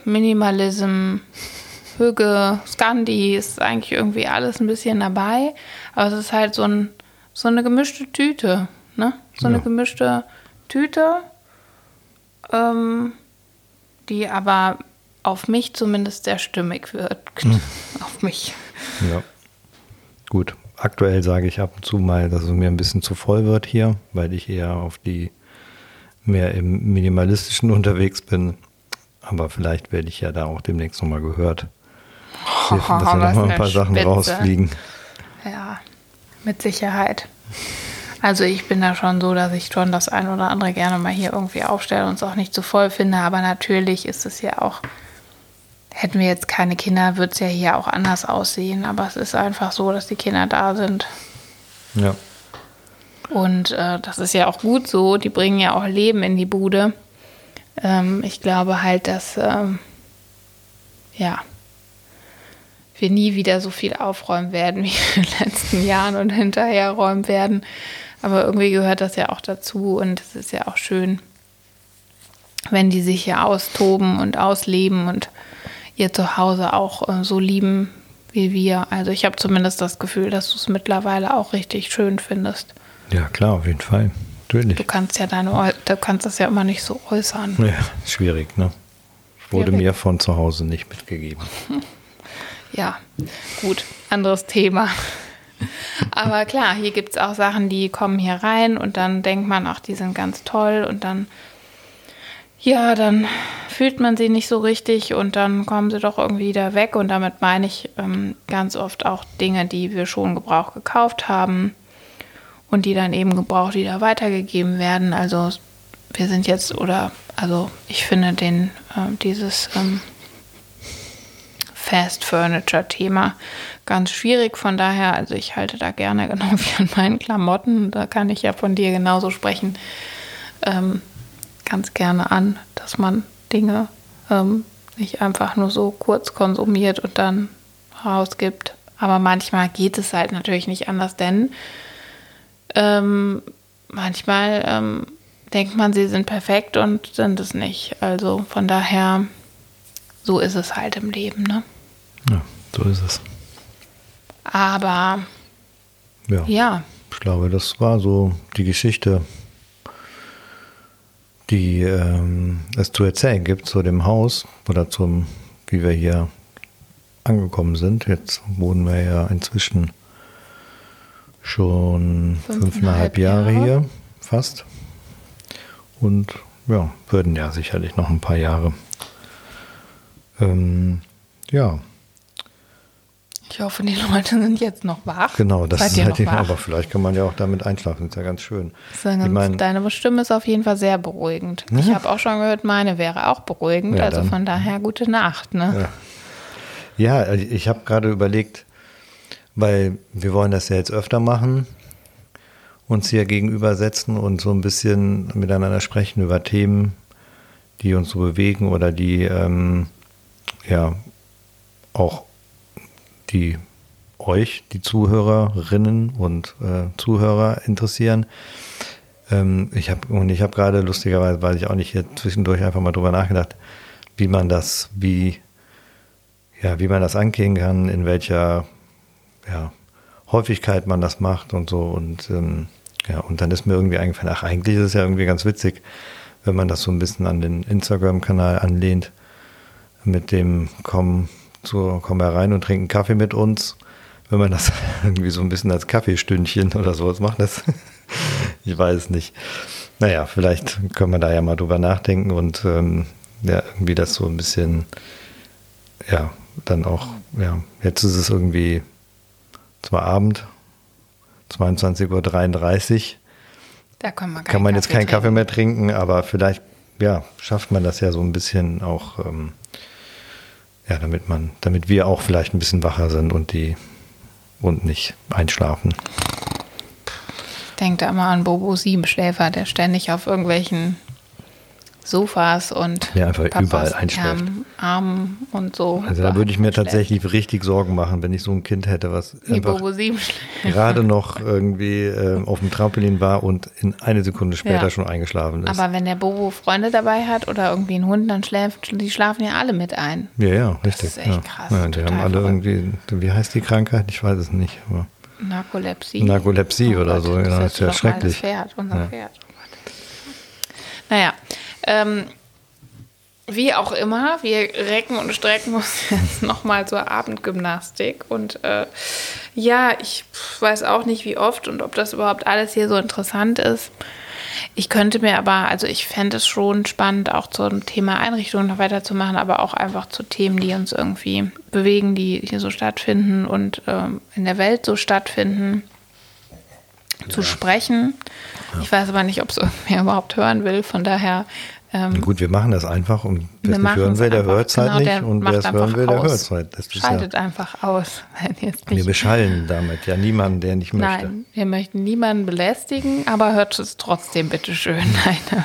Minimalism, Höge, Scandi, ist eigentlich irgendwie alles ein bisschen dabei. Aber es ist halt so, ein, so eine gemischte Tüte. Ne? So ja. eine gemischte Tüte, ähm, die aber auf mich zumindest sehr stimmig wirkt. Hm. auf mich. Ja. Gut. Aktuell sage ich ab und zu mal, dass es mir ein bisschen zu voll wird hier, weil ich eher auf die mehr im Minimalistischen unterwegs bin. Aber vielleicht werde ich ja da auch demnächst nochmal gehört. Oh, dass da nochmal ein paar Sachen Spitze. rausfliegen. Ja, mit Sicherheit. Also ich bin da schon so, dass ich schon das ein oder andere gerne mal hier irgendwie aufstelle und es auch nicht zu voll finde. Aber natürlich ist es ja auch, hätten wir jetzt keine Kinder, würde es ja hier auch anders aussehen. Aber es ist einfach so, dass die Kinder da sind. Ja. Und äh, das ist ja auch gut so. Die bringen ja auch Leben in die Bude. Ähm, ich glaube halt, dass ähm, ja wir nie wieder so viel aufräumen werden wie in den letzten Jahren und hinterher räumen werden. Aber irgendwie gehört das ja auch dazu und es ist ja auch schön, wenn die sich hier austoben und ausleben und ihr Zuhause auch äh, so lieben wie wir. Also ich habe zumindest das Gefühl, dass du es mittlerweile auch richtig schön findest. Ja, klar, auf jeden Fall. Natürlich. Du kannst ja deine, du kannst das ja immer nicht so äußern. Ja, schwierig, ne? Wurde schwierig. mir von zu Hause nicht mitgegeben. Ja, gut, anderes Thema. Aber klar, hier gibt es auch Sachen, die kommen hier rein und dann denkt man, ach, die sind ganz toll und dann, ja, dann fühlt man sie nicht so richtig und dann kommen sie doch irgendwie wieder weg und damit meine ich ähm, ganz oft auch Dinge, die wir schon Gebrauch gekauft haben und die dann eben gebraucht wieder weitergegeben werden. Also wir sind jetzt oder also ich finde den äh, dieses ähm, Fast Furniture Thema ganz schwierig. Von daher, also ich halte da gerne genau wie an meinen Klamotten. Da kann ich ja von dir genauso sprechen. Ähm, ganz gerne an, dass man Dinge ähm, nicht einfach nur so kurz konsumiert und dann rausgibt. Aber manchmal geht es halt natürlich nicht anders, denn ähm, manchmal ähm, denkt man, sie sind perfekt und sind es nicht. Also von daher, so ist es halt im Leben, ne? Ja, so ist es. Aber ja, ja. Ich glaube, das war so die Geschichte, die ähm, es zu erzählen gibt zu dem Haus oder zum, wie wir hier angekommen sind. Jetzt wohnen wir ja inzwischen schon fünfeinhalb Jahre, Jahre hier, fast. Und ja, würden ja sicherlich noch ein paar Jahre. Ähm, ja, ich hoffe, die Leute sind jetzt noch wach. Genau, das Seid ist halt, wach? aber vielleicht kann man ja auch damit einschlafen, das ist ja ganz schön. Ganz, ich mein, deine Stimme ist auf jeden Fall sehr beruhigend. Ja. Ich habe auch schon gehört, meine wäre auch beruhigend, ja, also dann. von daher gute Nacht. Ne? Ja, ja ich habe gerade überlegt, weil wir wollen das ja jetzt öfter machen, uns hier gegenübersetzen und so ein bisschen miteinander sprechen über Themen, die uns so bewegen oder die ähm, ja auch die euch, die Zuhörerinnen und äh, Zuhörer interessieren. Ähm, ich habe und ich habe gerade lustigerweise, weil ich auch nicht hier zwischendurch einfach mal drüber nachgedacht, wie man das, wie ja, wie man das angehen kann, in welcher ja, Häufigkeit man das macht und so und ähm, ja, und dann ist mir irgendwie eingefallen, ach, eigentlich ist es ja irgendwie ganz witzig, wenn man das so ein bisschen an den Instagram-Kanal anlehnt, mit dem kommen so, komm herein und trinken Kaffee mit uns. Wenn man das irgendwie so ein bisschen als Kaffeestündchen oder sowas macht, das, ich weiß es nicht. Naja, vielleicht können wir da ja mal drüber nachdenken und ähm, ja, irgendwie das so ein bisschen, ja, dann auch, ja, jetzt ist es irgendwie zwar Abend, 22.33 Uhr. Da kann man, kann man jetzt keinen Kaffee mehr trinken, aber vielleicht, ja, schafft man das ja so ein bisschen auch ähm, ja, damit man, damit wir auch vielleicht ein bisschen wacher sind und die und nicht einschlafen. Ich denke da immer an Bobo Siebenschläfer, der ständig auf irgendwelchen Sofas und Ja, einfach Papas überall einschläft. Arm, Arm und so. Also da würde ich mir tatsächlich richtig Sorgen machen, wenn ich so ein Kind hätte, was Die einfach Bobo 7 schläft. gerade noch irgendwie äh, auf dem Trampolin war und in eine Sekunde später Ja. schon eingeschlafen ist. Aber wenn der Bobo Freunde dabei hat oder irgendwie einen Hund, dann schläft, die schlafen ja alle mit ein. ja, ja, richtig. ist echt ja. krass, Ja, die haben alle verrückt. irgendwie, wie heißt die Krankheit? Ich weiß es nicht. Aber Narkolepsie. Narkolepsie oder so, ja, das ist ja doch mal schrecklich. Das Pferd, unser Ja. Pferd. Oh Gott. Naja, ähm, wie auch immer, wir recken und strecken uns jetzt nochmal zur Abendgymnastik. Und äh, ja, ich weiß auch nicht, wie oft und ob das überhaupt alles hier so interessant ist. Ich könnte mir aber, also ich fände es schon spannend, auch zum Thema Einrichtungen noch weiterzumachen, aber auch einfach zu Themen, die uns irgendwie bewegen, die hier so stattfinden und ähm, in der Welt so stattfinden, zu sprechen. Ich weiß aber nicht, ob es irgendwer überhaupt hören will. Von daher ähm, Gut, wir machen das einfach und wer wir es nicht machen hören will, der hört es halt Genau, nicht der und wer es hören will, der aus. hört es halt. Das ist ja, Schaltet einfach aus, wir beschallen damit ja niemanden, der nicht möchte. Nein, wir möchten niemanden belästigen, aber hört es trotzdem bitte schön. Nein.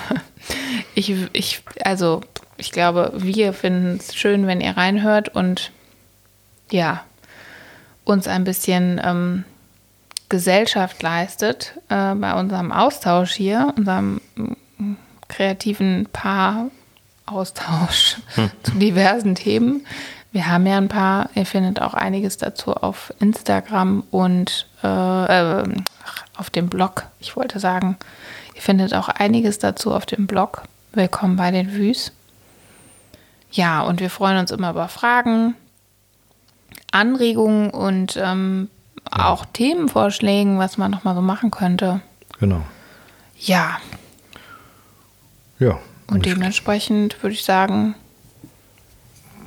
Ich, ich, also, ich glaube, wir finden es schön, wenn ihr reinhört und ja, uns ein bisschen ähm, Gesellschaft leistet äh, bei unserem Austausch hier, unserem mm, kreativen Paar-Austausch zu diversen Themen. Wir haben ja ein paar, ihr findet auch einiges dazu auf Instagram und äh, äh, ach, auf dem Blog. Ich wollte sagen, ihr findet auch einiges dazu auf dem Blog. Willkommen bei den Wüs. Ja, und wir freuen uns immer über Fragen, Anregungen und ähm, auch Themenvorschlägen, was man noch mal so machen könnte. Genau. Ja, Ja. und dementsprechend würde ich sagen,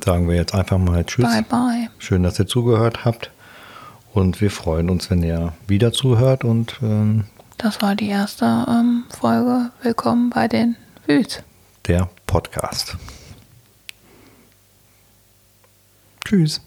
sagen wir jetzt einfach mal Tschüss. bye bye. Schön, dass ihr zugehört habt. Und wir freuen uns, wenn ihr wieder zuhört. Und ähm, Das war die erste ähm, Folge. Willkommen bei den Wüs. der Podcast. Tschüss.